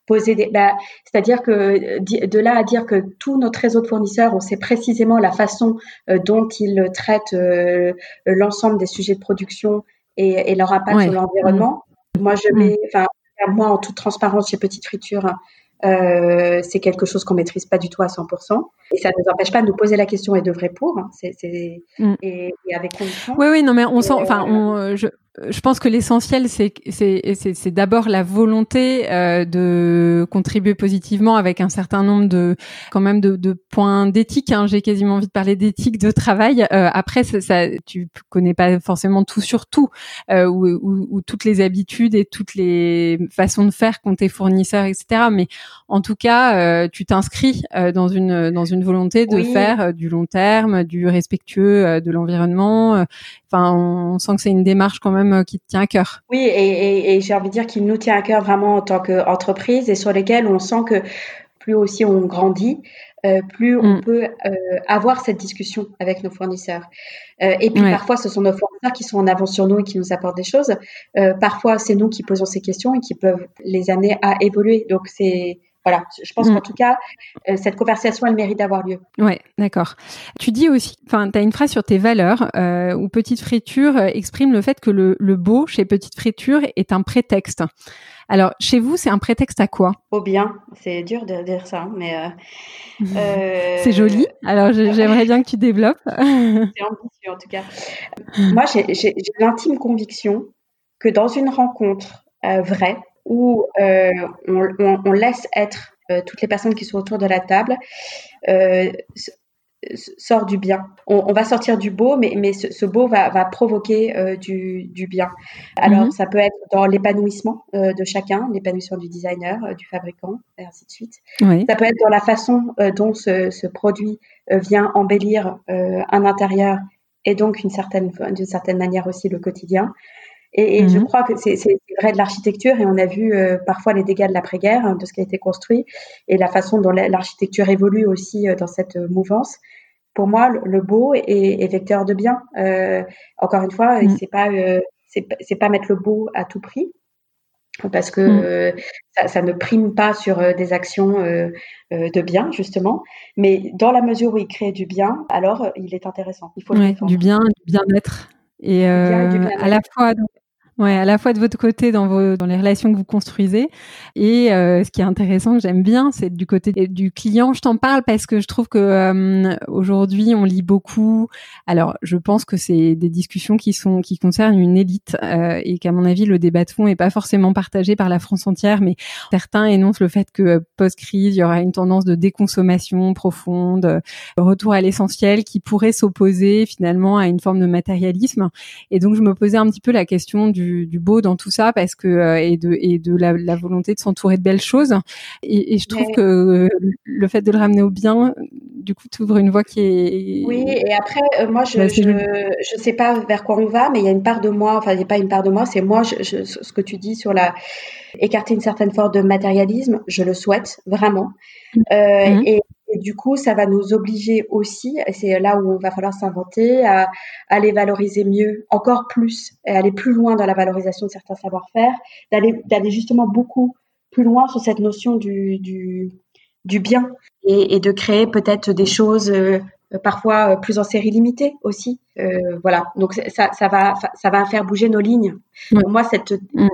poser des. Bah, C'est-à-dire que de là à dire que tout notre réseau de fournisseurs, on sait précisément la façon euh, dont ils traitent euh, l'ensemble des sujets de production et, et leur impact sur l'environnement. Mmh. Moi, je mets, enfin, moi, en toute transparence, chez Petite Friture, euh, c'est quelque chose qu'on maîtrise pas du tout à 100%. Et ça ne nous empêche pas de nous poser la question et d'œuvrer pour. Hein. C'est, mmh. et, et, avec conviction. Oui, oui, non, mais on sent, enfin, on, je, je pense que l'essentiel, c'est c'est d'abord la volonté euh, de contribuer positivement avec un certain nombre de quand même de, de points d'éthique. Hein. J'ai quasiment envie de parler d'éthique de travail. Euh, après, ça, ça, tu connais pas forcément tout sur tout, euh, ou, ou, ou, toutes les habitudes et toutes les façons de faire qu'ont tes fournisseurs, etc. Mais en tout cas, euh, tu t'inscris euh, dans une dans une volonté de faire euh, du long terme, du respectueux de l'environnement. Enfin, on sent que c'est une démarche quand même euh, qui te tient à cœur. Oui, et, j'ai envie de dire qu'il nous tient à cœur vraiment en tant qu'entreprise et sur lesquels on sent que plus aussi on grandit, euh, plus on mm. peut euh, avoir cette discussion avec nos fournisseurs. et puis parfois, ce sont nos fournisseurs qui sont en avance sur nous et qui nous apportent des choses. parfois, c'est nous qui posons ces questions et qui peuvent les amener à évoluer. Donc, c'est voilà, je pense mm. qu'en tout cas, euh, cette conversation, elle mérite d'avoir lieu. Ouais, d'accord. Tu dis aussi, enfin, tu as une phrase sur tes valeurs euh, où Petite Friture euh, exprime le fait que le, le, beau chez Petite Friture est un prétexte. Alors, chez vous, c'est un prétexte à quoi? Au bien. C'est dur de dire ça, mais. Euh, c'est joli. Alors, j'aimerais bien que tu développes. c'est ambitieux, en tout cas. Moi, j'ai l'intime conviction que dans une rencontre vraie, où euh, on, on, on, laisse être euh, toutes les personnes qui sont autour de la table euh, sort du bien. On, on, va sortir du beau, mais, mais ce, ce beau va, va provoquer du, du, bien. Alors, mm-hmm. ça peut être dans l'épanouissement de chacun, l'épanouissement du designer, du fabricant, et ainsi de suite. Oui. Ça peut être dans la façon dont ce, ce produit vient embellir un intérieur et donc une certaine, d'une certaine manière aussi le quotidien. Et, et je mhm. crois que c'est vrai de l'architecture et on a vu euh, parfois les dégâts de l'après-guerre, hein, de ce qui a été construit et la façon dont l'architecture évolue aussi euh, dans cette euh, mouvance. Pour moi, le, beau est, est, vecteur de bien. Encore une fois, mm. c'est pas c'est pas mettre le beau à tout prix parce que mm. ça, ça, ne prime pas sur des actions de bien justement, mais dans la mesure où il crée du bien, alors il est intéressant. Il faut ouais, du bien, du bien-être et euh, à la fois Ouais, à la fois de votre côté dans vos dans les relations que vous construisez et euh, ce qui est intéressant que j'aime bien, c'est du côté du client. Je t'en parle parce que je trouve que euh, aujourd'hui on lit beaucoup. Alors, je pense que c'est des discussions qui sont qui concernent une élite euh, et qu'à mon avis le débat de fond est pas forcément partagé par la France entière, mais certains énoncent le fait que euh, post-crise, il y aura une tendance de déconsommation profonde, euh, retour à l'essentiel qui pourrait s'opposer finalement à une forme de matérialisme. Et donc je me posais un petit peu la question du du, beau dans tout ça parce que et de et de la, volonté de s'entourer de belles choses. Et, je trouve que le fait de le ramener au bien, du coup, tu ouvres une voie qui est. Oui, et après, moi, je, je, je sais pas vers quoi on va, mais il y a une part de moi. Enfin, il n'y a pas une part de moi. C'est moi, ce que tu dis sur la écarter une certaine forme de matérialisme, je le souhaite vraiment. Mmh. Mmh. Et et du coup, ça va nous obliger aussi, et c'est là où on va falloir s'inventer, à, aller valoriser mieux, encore plus, et aller plus loin dans la valorisation de certains savoir-faire, d'aller, justement beaucoup plus loin sur cette notion du, du, du bien et, et, de créer peut-être des choses euh, parfois plus en série limitée aussi. Euh, voilà, donc ça, ça, va, ça va faire bouger nos lignes. Moi, cette mm.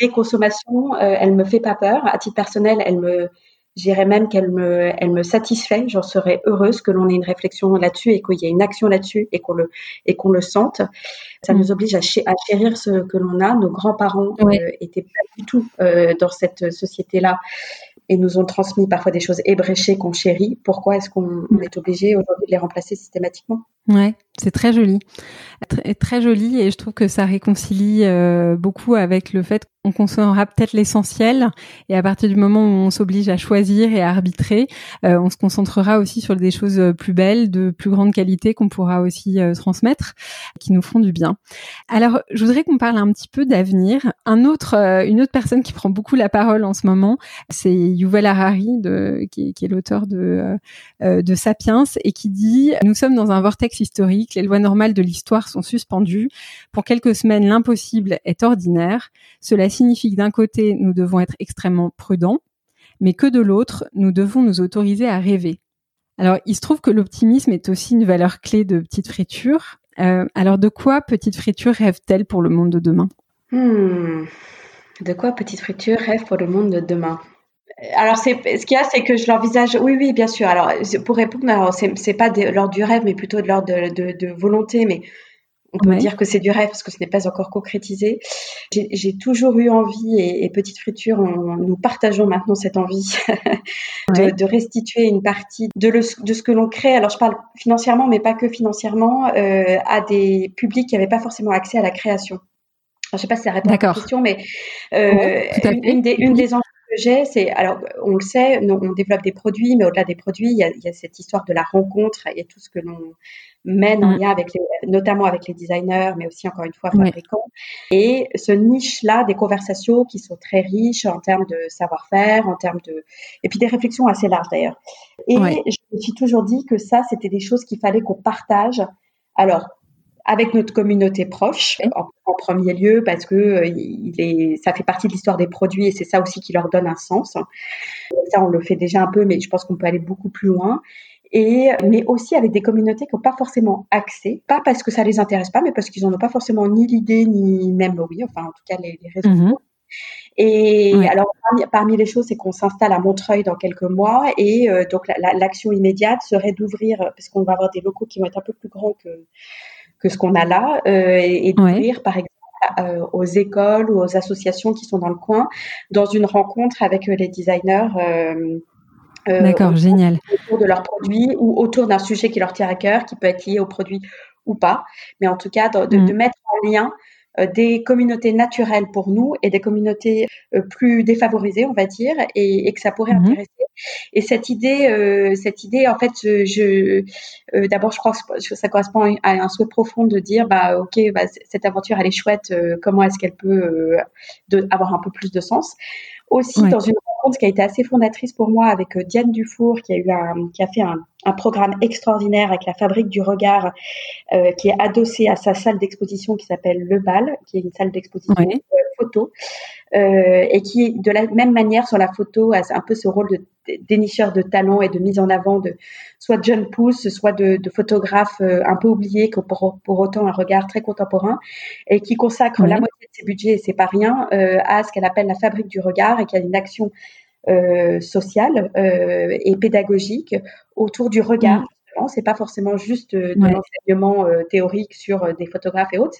déconsommation, euh, elle me fait pas peur. À titre personnel, elle me, J'irais même qu'elle me, elle me satisfait. J'en serais heureuse que l'on ait une réflexion là-dessus et qu'il y ait une action là-dessus et qu'on le, et qu'on le sente. Ça mm. nous oblige à, chérir ce que l'on a. Nos grands-parents euh, étaient pas du tout euh, dans cette société-là et nous ont transmis parfois des choses ébréchées qu'on chérit. Pourquoi est-ce qu'on est obligé aujourd'hui de les remplacer systématiquement? Ouais, c'est très joli, très, très, joli et je trouve que ça réconcilie euh, beaucoup avec le fait qu'on consommera peut-être l'essentiel et à partir du moment où on s'oblige à choisir et à arbitrer, euh, on se concentrera aussi sur des choses plus belles, de plus grande qualité qu'on pourra aussi euh, transmettre, qui nous feront du bien. Alors, je voudrais qu'on parle un petit peu d'avenir. Un autre, une autre personne qui prend beaucoup la parole en ce moment, c'est Yuval Harari, qui, qui est l'auteur de, de Sapiens et qui dit nous sommes dans un vortex historique, les lois normales de l'histoire sont suspendues. Pour quelques semaines, l'impossible est ordinaire. Cela signifie que d'un côté, nous devons être extrêmement prudents, mais que de l'autre, nous devons nous autoriser à rêver. Alors, il se trouve que l'optimisme est aussi une valeur clé de Petite Friture. Euh, alors, de quoi Petite Friture rêve-t-elle pour le monde de demain? Hmm. De quoi Petite Friture rêve pour le monde de demain? Alors, c'est, ce qu'il y a, c'est que je l'envisage. Oui, oui, bien sûr. Alors, pour répondre, alors, c'est, c'est pas de l'ordre du rêve, mais plutôt de l'ordre de, de, volonté. Mais on peut dire que c'est du rêve parce que ce n'est pas encore concrétisé. J'ai, toujours eu envie, et, Petite Friture, nous partageons maintenant cette envie de, de, une partie de, de ce que l'on crée. Alors, je parle financièrement, mais pas que financièrement, euh, à des publics qui n'avaient pas forcément accès à la création. je ne sais pas si ça répond à la question, mais euh, une, des, une des j'ai, c'est alors on le sait, on développe des produits, mais au-delà des produits, il y, a, cette histoire de la rencontre et tout ce que l'on mène en mm. lien avec les, notamment avec les designers, mais aussi encore une fois fabricants. Et ce niche-là des conversations qui sont très riches en termes de savoir-faire, en termes de et puis des réflexions assez larges d'ailleurs. Et je me suis toujours dit que ça, c'était des choses qu'il fallait qu'on partage. Alors avec notre communauté proche en, premier lieu parce que euh, il est, ça fait partie de l'histoire des produits et c'est ça aussi qui leur donne un sens. Ça, on le fait déjà un peu, mais je pense qu'on peut aller beaucoup plus loin. Et mais aussi avec des communautés qui n'ont pas forcément accès, pas parce que ça les intéresse pas, mais parce qu'ils n'en ont pas forcément ni l'idée ni même oui, enfin en tout cas les, les réseaux. Mhm. Et alors parmi, les choses, c'est qu'on s'installe à Montreuil dans quelques mois et euh, donc l'action immédiate serait d'ouvrir parce qu'on va avoir des locaux qui vont être un peu plus grands que que ce qu'on a là euh, et, d'ouvrir par exemple euh, aux écoles ou aux associations qui sont dans le coin dans une rencontre avec euh, les designers. D'accord, génial. Autour de leurs produits ou autour d'un sujet qui leur tient à cœur, qui peut être lié au produit ou pas, mais en tout cas de, de mm. mettre en lien euh, des communautés naturelles pour nous et des communautés euh, plus défavorisées, on va dire, et, que ça pourrait mhm. intéresser. Et cette idée, euh, cette idée, en fait, je, d'abord, je crois que ça correspond à un souhait profond de dire, bah, ok, bah, cette aventure, elle est chouette. comment est-ce qu'elle peut avoir un peu plus de sens? Aussi dans une rencontre qui a été assez fondatrice pour moi avec Diane Dufour, qui a eu un, qui a fait un un programme extraordinaire avec la Fabrique du Regard euh, qui est adossé à sa salle d'exposition qui s'appelle Le Bal, qui est une salle d'exposition euh, photo, euh, et qui, de la même manière, sur la photo, a un peu ce rôle de dénicheur de talent et de mise en avant de soit de jeunes pousses, soit de, de photographes un peu oubliés, qui ont pour, pour, autant un regard très contemporain, et qui consacre la moitié de ses budgets, et c'est pas rien, à ce qu'elle appelle la Fabrique du Regard, et qui a une action euh, sociale euh, et pédagogique autour du regard. Mm. C'est pas forcément juste euh, de l'enseignement théorique sur des photographes et autres.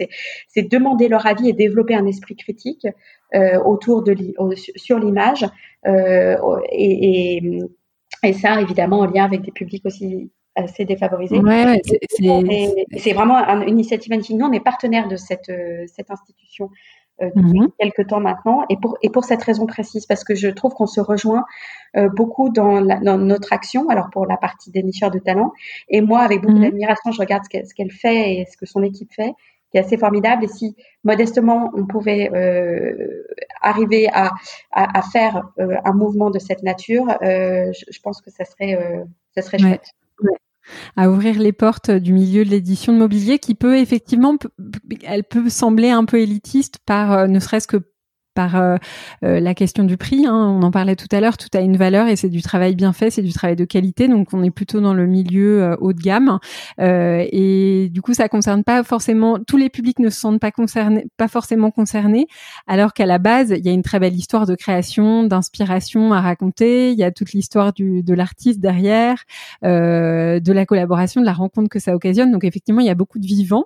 C'est demander leur avis et développer un esprit critique autour de sur l'image et, et, ça évidemment en lien avec des publics aussi assez défavorisés. c'est vraiment une initiative magnifique. Nous, on est partenaire de cette, cette institution euh, depuis mmh quelques temps maintenant, et pour, et pour cette raison précise, parce que je trouve qu'on se rejoint euh, beaucoup dans, dans, notre action, alors pour la partie dénicheur de talent, et moi, avec beaucoup mmh d'admiration, je regarde ce qu'elle fait et ce que son équipe fait, qui est assez formidable. Et si modestement on pouvait euh, arriver à, à, à faire euh, un mouvement de cette nature, euh, je, je, pense que ça serait, euh, ça serait chouette. Ouais à ouvrir les portes du milieu de l'édition de mobilier qui peut effectivement, elle peut sembler un peu élitiste par euh, ne serait-ce que par euh, euh, la question du prix. Hein. on en parlait tout à l'heure, tout a une valeur et c'est du travail bien fait, c'est du travail de qualité. Donc on est plutôt dans le milieu euh, haut de gamme et du coup ça concerne pas forcément tous les publics ne se sentent pas concernés, pas forcément concernés, alors qu'à la base il y a une très belle histoire de création, d'inspiration à raconter. Il y a toute l'histoire de l'artiste derrière, de la collaboration, de la rencontre que ça occasionne. Donc effectivement il y a beaucoup de vivant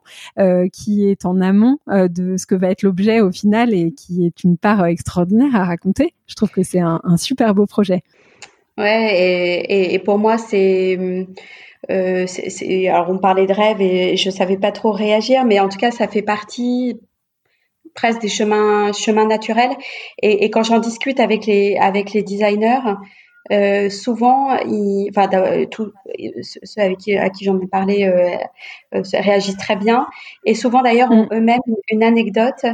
qui est en amont de ce que va être l'objet au final et qui est une part extraordinaire à raconter. Je trouve que c'est un, super beau projet. Ouais, et, et, pour moi, c'est. Euh, alors, on parlait de rêve et je savais pas trop réagir, mais en tout cas, ça fait partie presque des chemins, chemins naturels. Et, et quand j'en discute avec les, avec les designers, euh, souvent, ils, enfin, tout, ceux avec qui, à qui j'en ai parlé euh, euh réagissent très bien. Et souvent, d'ailleurs, ont mm. eux-mêmes une anecdote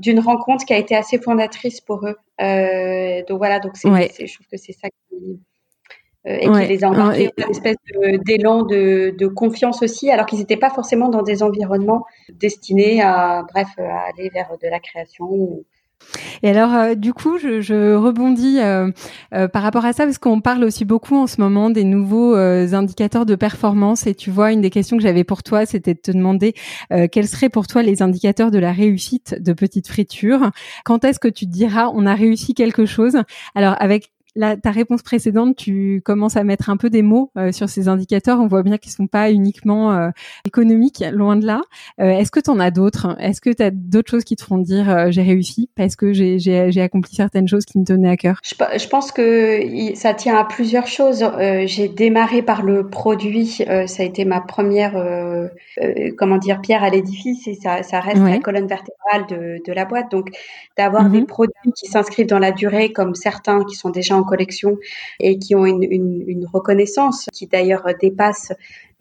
d'une rencontre qui a été assez fondatrice pour eux. Euh, donc voilà, donc c'est, je trouve que c'est ça qui, euh, et qui les a embarqués une espèce d'élan de, de, confiance aussi, alors qu'ils n'étaient pas forcément dans des environnements destinés à, bref, à aller vers de la création. Et alors, euh, du coup, je, rebondis euh, euh, par rapport à ça parce qu'on parle aussi beaucoup en ce moment des nouveaux indicateurs de performance. Et tu vois, une des questions que j'avais pour toi, c'était de te demander quels seraient pour toi les indicateurs de la réussite de Petite Friture? Quand est-ce que tu diras on a réussi quelque chose? Alors, avec ta réponse précédente, tu commences à mettre un peu des mots euh, sur ces indicateurs. On voit bien qu'ils sont pas uniquement euh, économiques, loin de là. Euh, est-ce que tu en as d'autres? Est-ce que tu as d'autres choses qui te font dire j'ai réussi parce que j'ai accompli certaines choses qui me tenaient à cœur? Je, pense que ça tient à plusieurs choses. j'ai démarré par le produit. ça a été ma première, comment dire, pierre à l'édifice et ça, ça reste la colonne vertébrale de, de, la boîte. Donc d'avoir des mhm. produits qui s'inscrivent dans la durée, comme certains qui sont déjà en collection et qui ont une, une, une reconnaissance qui d'ailleurs dépasse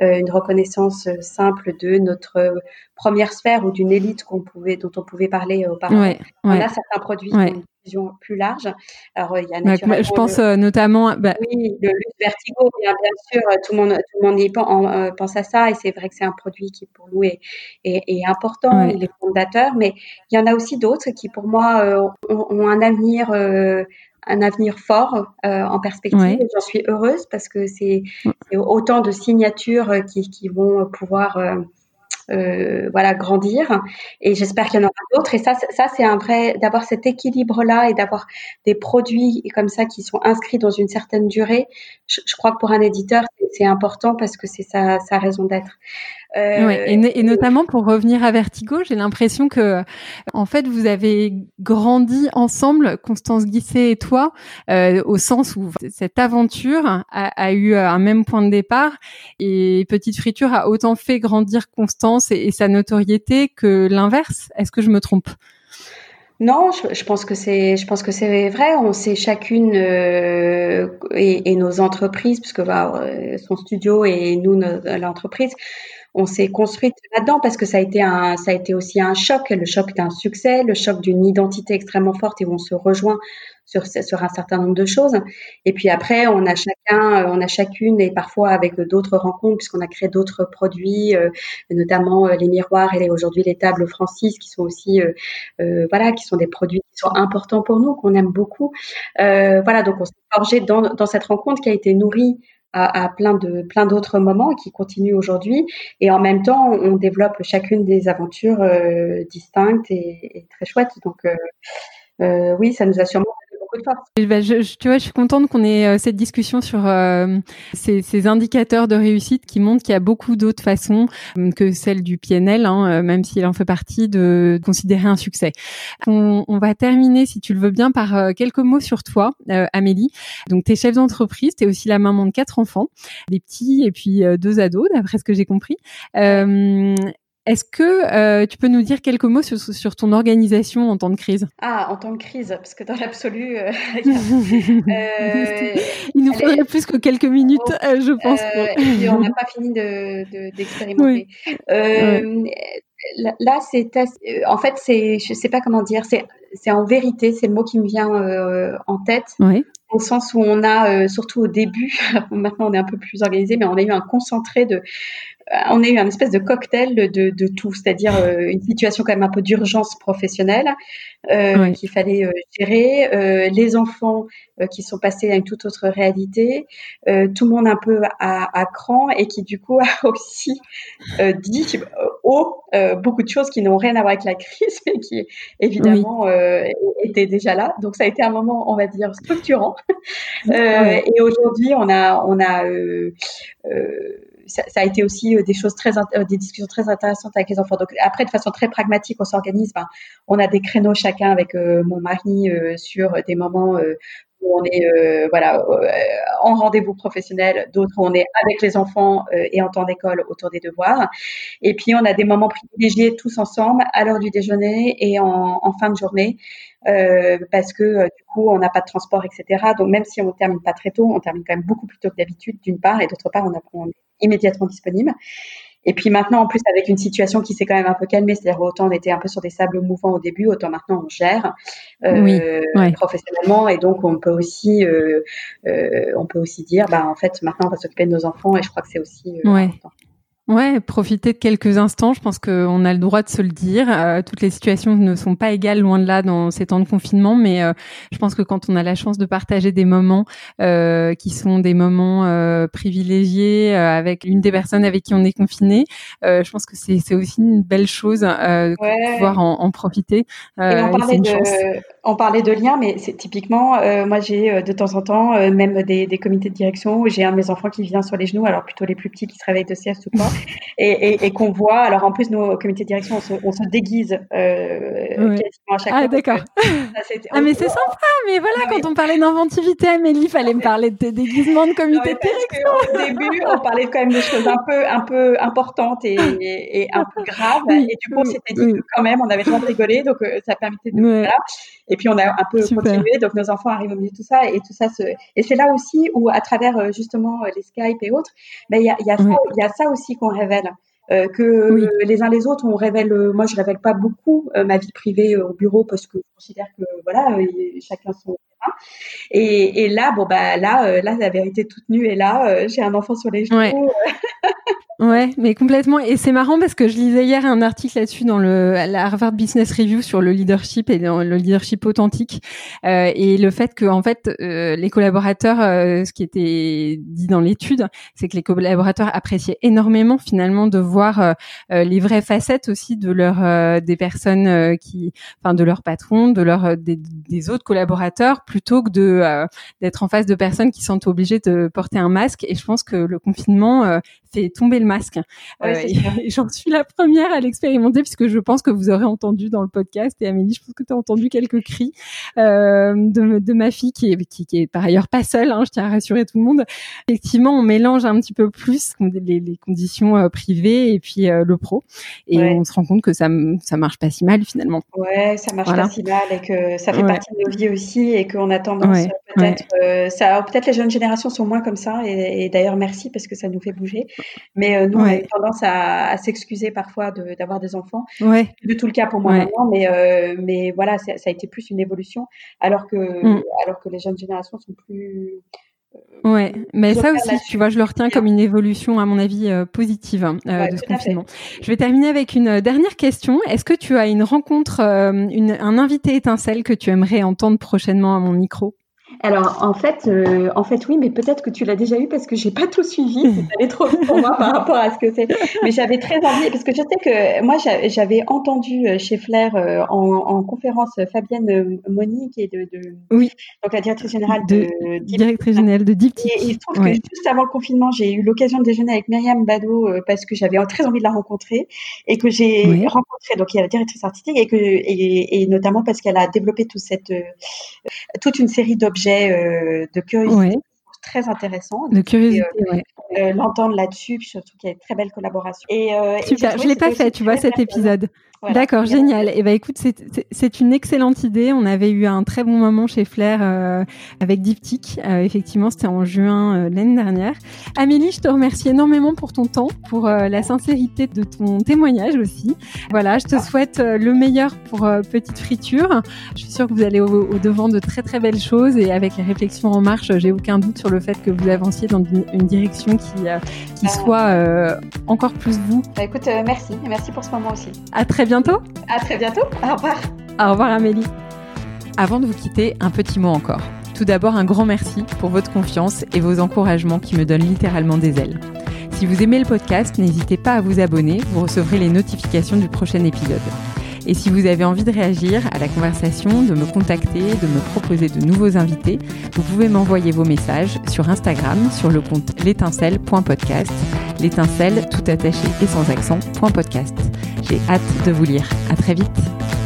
euh, une reconnaissance simple de notre première sphère ou d'une élite qu'on pouvait, dont on pouvait parler auparavant. Ouais, On a certains produits qui ont une vision plus large. Alors, il y a naturellement je pense euh, notamment. Bah... Oui, le luxe vertigo, bien, bien, sûr, tout le monde, tout le monde y pense, pense à ça et c'est vrai que c'est un produit qui pour nous est, est, est important, il est fondateur, mais il y en a aussi d'autres qui pour moi euh, ont, ont, un avenir un avenir fort euh, en perspective. J'en suis heureuse parce que c'est autant de signatures euh, qui, qui vont pouvoir euh, voilà grandir. Et j'espère qu'il y en aura d'autres. Et ça ça c'est un vrai d'avoir cet équilibre là et d'avoir des produits comme ça qui sont inscrits dans une certaine durée je, crois que pour un éditeur c'est important parce que c'est sa, raison d'être. Euh, et, notamment pour revenir à Vertigo, j'ai l'impression que, en fait, vous avez grandi ensemble, Constance Guisset et toi, euh, au sens où cette aventure a, eu un même point de départ et Petite Friture a autant fait grandir Constance et, sa notoriété que l'inverse? Est-ce que je me trompe? Non, je, pense que c'est, je pense que c'est vrai. On sait chacune euh, et, nos entreprises, puisque bah, euh, son studio et nous l'entreprise, on s'est construite là-dedans parce que ça a été un, ça a été aussi un choc, le choc d'un succès, le choc d'une identité extrêmement forte et où on se rejoint sur, sur un certain nombre de choses. Et puis après, on a chacun, on a chacune et parfois avec d'autres rencontres puisqu'on a créé d'autres produits, euh, notamment euh, les miroirs et aujourd'hui les tables Francis qui sont aussi, euh, voilà, qui sont des produits qui sont importants pour nous, qu'on aime beaucoup. voilà, donc on s'est forgé dans, dans cette rencontre qui a été nourrie à, plein de plein d'autres moments qui continuent aujourd'hui. Et en même temps on, développe chacune des aventures euh, distinctes et, et, très chouettes. Donc euh, euh, oui ça nous a sûrement bah, je, tu vois, je suis contente qu'on ait euh, cette discussion sur euh, ces, indicateurs de réussite qui montrent qu'il y a beaucoup d'autres façons euh, que celle du PNL, hein, même s'il en fait partie, de considérer un succès. On, on, va terminer, si tu le veux bien, par quelques mots sur toi, Amélie. Donc, tu es chef d'entreprise, tu es aussi la maman de quatre enfants, des petits et puis deux ados, d'après ce que j'ai compris. Est-ce que tu peux nous dire quelques mots sur, sur, ton organisation en temps de crise? Ah, en temps de crise, parce que dans l'absolu, il nous faudrait plus que quelques minutes, oh, je pense. on n'a pas fini d'expérimenter. De, là, c'est en fait, c'est, je sais pas comment dire, c'est, en vérité, c'est le mot qui me vient euh, en tête. Oui. Au sens où on a, euh, surtout au début, maintenant on est un peu plus organisé, mais on a eu un concentré de, euh, on a eu un espèce de cocktail de, de tout, c'est-à-dire une situation quand même un peu d'urgence professionnelle euh, qu'il fallait euh, gérer, euh, les enfants qui sont passés à une toute autre réalité, tout le monde un peu à, à, cran et qui du coup a aussi dit haut beaucoup de choses qui n'ont rien à voir avec la crise, mais qui évidemment étaient déjà là. Donc ça a été un moment, on va dire, structurant. Et aujourd'hui, on a, on a ça, a été aussi euh, des choses très, euh, des discussions très intéressantes avec les enfants. Donc après, de façon très pragmatique, on s'organise. On a des créneaux chacun avec euh, mon mari sur des moments où on est voilà en rendez-vous professionnel, d'autres où on est avec les enfants et en temps d'école autour des devoirs. Et puis on a des moments privilégiés tous ensemble à l'heure du déjeuner et en fin de journée. Euh, parce que du coup on n'a pas de transport, etc. Donc même si on termine pas très tôt, on termine quand même beaucoup plus tôt que d'habitude d'une part, et d'autre part on, a, on, immédiatement disponible. Et puis maintenant, en plus, avec une situation qui s'est quand même un peu calmée, c'est-à-dire autant on était un peu sur des sables mouvants au début, autant maintenant on gère euh, professionnellement, et donc on peut aussi, euh, euh, on peut aussi dire, bah en fait, maintenant on va s'occuper de nos enfants, et je crois que c'est aussi euh, important. Ouais, profiter de quelques instants. Je pense qu'on a le droit de se le dire. Euh, toutes les situations ne sont pas égales, loin de là, dans ces temps de confinement. Mais euh, je pense que quand on a la chance de partager des moments euh, qui sont des moments euh, privilégiés avec une des personnes avec qui on est confiné, je pense que c'est aussi une belle chose de pouvoir en, en profiter. Et on parlait de, on parlait de liens, mais c'est typiquement, moi j'ai de temps en temps même des, des comités de direction où j'ai un de mes enfants qui vient sur les genoux, alors plutôt les plus petits qui se réveillent de sieste ou quoi et, et, qu'on voit. Alors en plus, nos comités de direction, on se, on se déguise euh, à chaque ah, d'accord. ah, mais c'est sympa. Mais voilà, quand on parlait d'inventivité, Amélie, il fallait me parler de tes déguisements de comité de direction. Au début, on parlait quand même de choses un peu, un peu importantes et, et un peu graves. et du coup, on s'était dit que quand même, on avait vraiment rigolé, donc euh, ça permettait de. Voilà. Et puis on a un peu continué, donc nos enfants arrivent au milieu de tout ça et tout ça se. Et c'est là aussi où, à travers euh, justement les Skype et autres, ben il y a, y, a y a ça aussi qu'on révèle. Euh, que les uns les autres, on révèle. Euh, moi, je révèle pas beaucoup euh, ma vie privée au bureau parce que je considère que voilà, chacun son. Et, et, là, bon bah là, là, la vérité toute nue est là. j'ai un enfant sur les genoux. Ouais, mais complètement. Et c'est marrant parce que je lisais hier un article là-dessus dans le la Harvard Business Review sur le leadership et le leadership authentique euh, et le fait que en fait euh, les collaborateurs, euh, ce qui était dit dans l'étude, c'est que les collaborateurs appréciaient énormément finalement de voir euh, euh, les vraies facettes aussi de leur des personnes qui, enfin de leurs patrons, de leurs des, des, autres collaborateurs, plutôt que de d'être en face de personnes qui sont obligées de porter un masque. Et je pense que le confinement fait tomber le masque. Euh, j'en suis la première à l'expérimenter puisque je pense que vous aurez entendu dans le podcast et Amélie, je pense que tu as entendu quelques cris euh, de, de, ma fille qui est, qui, qui est par ailleurs pas seule. Hein, je tiens à rassurer tout le monde. Effectivement, on mélange un petit peu plus les, les conditions euh, privées et puis euh, le pro, et on se rend compte que ça ça marche pas si mal finalement. Ouais, ça marche pas si mal et que ça fait partie de nos vies aussi et qu'on a tendance peut-être ça peut-être les jeunes générations sont moins comme ça et, et d'ailleurs merci parce que ça nous fait bouger. Mais euh, nous, on a tendance à, à s'excuser parfois d'avoir des enfants. Ouais. De tout le cas pour moi maintenant, mais, euh, mais voilà, ça a été plus une évolution, alors que, mm. alors que les jeunes générations sont plus. Euh, ouais, mais ça aussi, tu vois, je le retiens comme une évolution, à mon avis, euh, positive hein, de ce confinement. Je vais terminer avec une dernière question. Est-ce que tu as une rencontre, une, un invité étincelle que tu aimerais entendre prochainement à mon micro? Alors en fait, euh, en fait oui, mais peut-être que tu l'as déjà eu parce que j'ai pas tout suivi. C'est allé trop vite pour moi par rapport à ce que c'est. Mais j'avais très envie parce que je sais que moi j'avais entendu euh, chez Flair euh, en, en, conférence Fabienne Monique qui est de, de, oui, donc la directrice générale de, de directrice générale de Deep Et, il se trouve que juste avant le confinement, j'ai eu l'occasion de déjeuner avec Myriam Bado parce que j'avais très envie de la rencontrer et que j'ai rencontré donc il y a la directrice artistique et que et, et notamment parce qu'elle a développé toute cette toute une série d'objets euh, de curiosité. très intéressant. De curiosité, ouais. L'entendre là-dessus, puis surtout qu'il y a une très belle collaboration. Et, Super, je l'ai pas fait, tu vois, cet épisode. D'accord, génial. Et eh ben écoute, c'est une excellente idée. On avait eu un très bon moment chez Flair euh, avec Diptyque. Euh, effectivement, c'était en juin euh, l'année dernière. Amélie, je te remercie énormément pour ton temps, pour la sincérité de ton témoignage aussi. Voilà, je te souhaite le meilleur pour Petite Friture. Je suis sûre que vous allez au, devant de très très belles choses et avec les réflexions en marche, j'ai aucun doute sur le fait que vous avanciez dans une, direction qui, qui soit encore plus vous. Bah, écoute, merci. Merci pour ce moment aussi. À très bientôt. À très bientôt. Au revoir. Au revoir Amélie. Avant de vous quitter, un petit mot encore. Tout d'abord, un grand merci pour votre confiance et vos encouragements qui me donnent littéralement des ailes. Si vous aimez le podcast, n'hésitez pas à vous abonner, vous recevrez les notifications du prochain épisode. Et si vous avez envie de réagir à la conversation, de me contacter, de me proposer de nouveaux invités, vous pouvez m'envoyer vos messages sur Instagram sur le compte l'étincelle.podcast, l'étincelle tout attaché et sans accent, .podcast. J'ai hâte de vous lire. À très vite.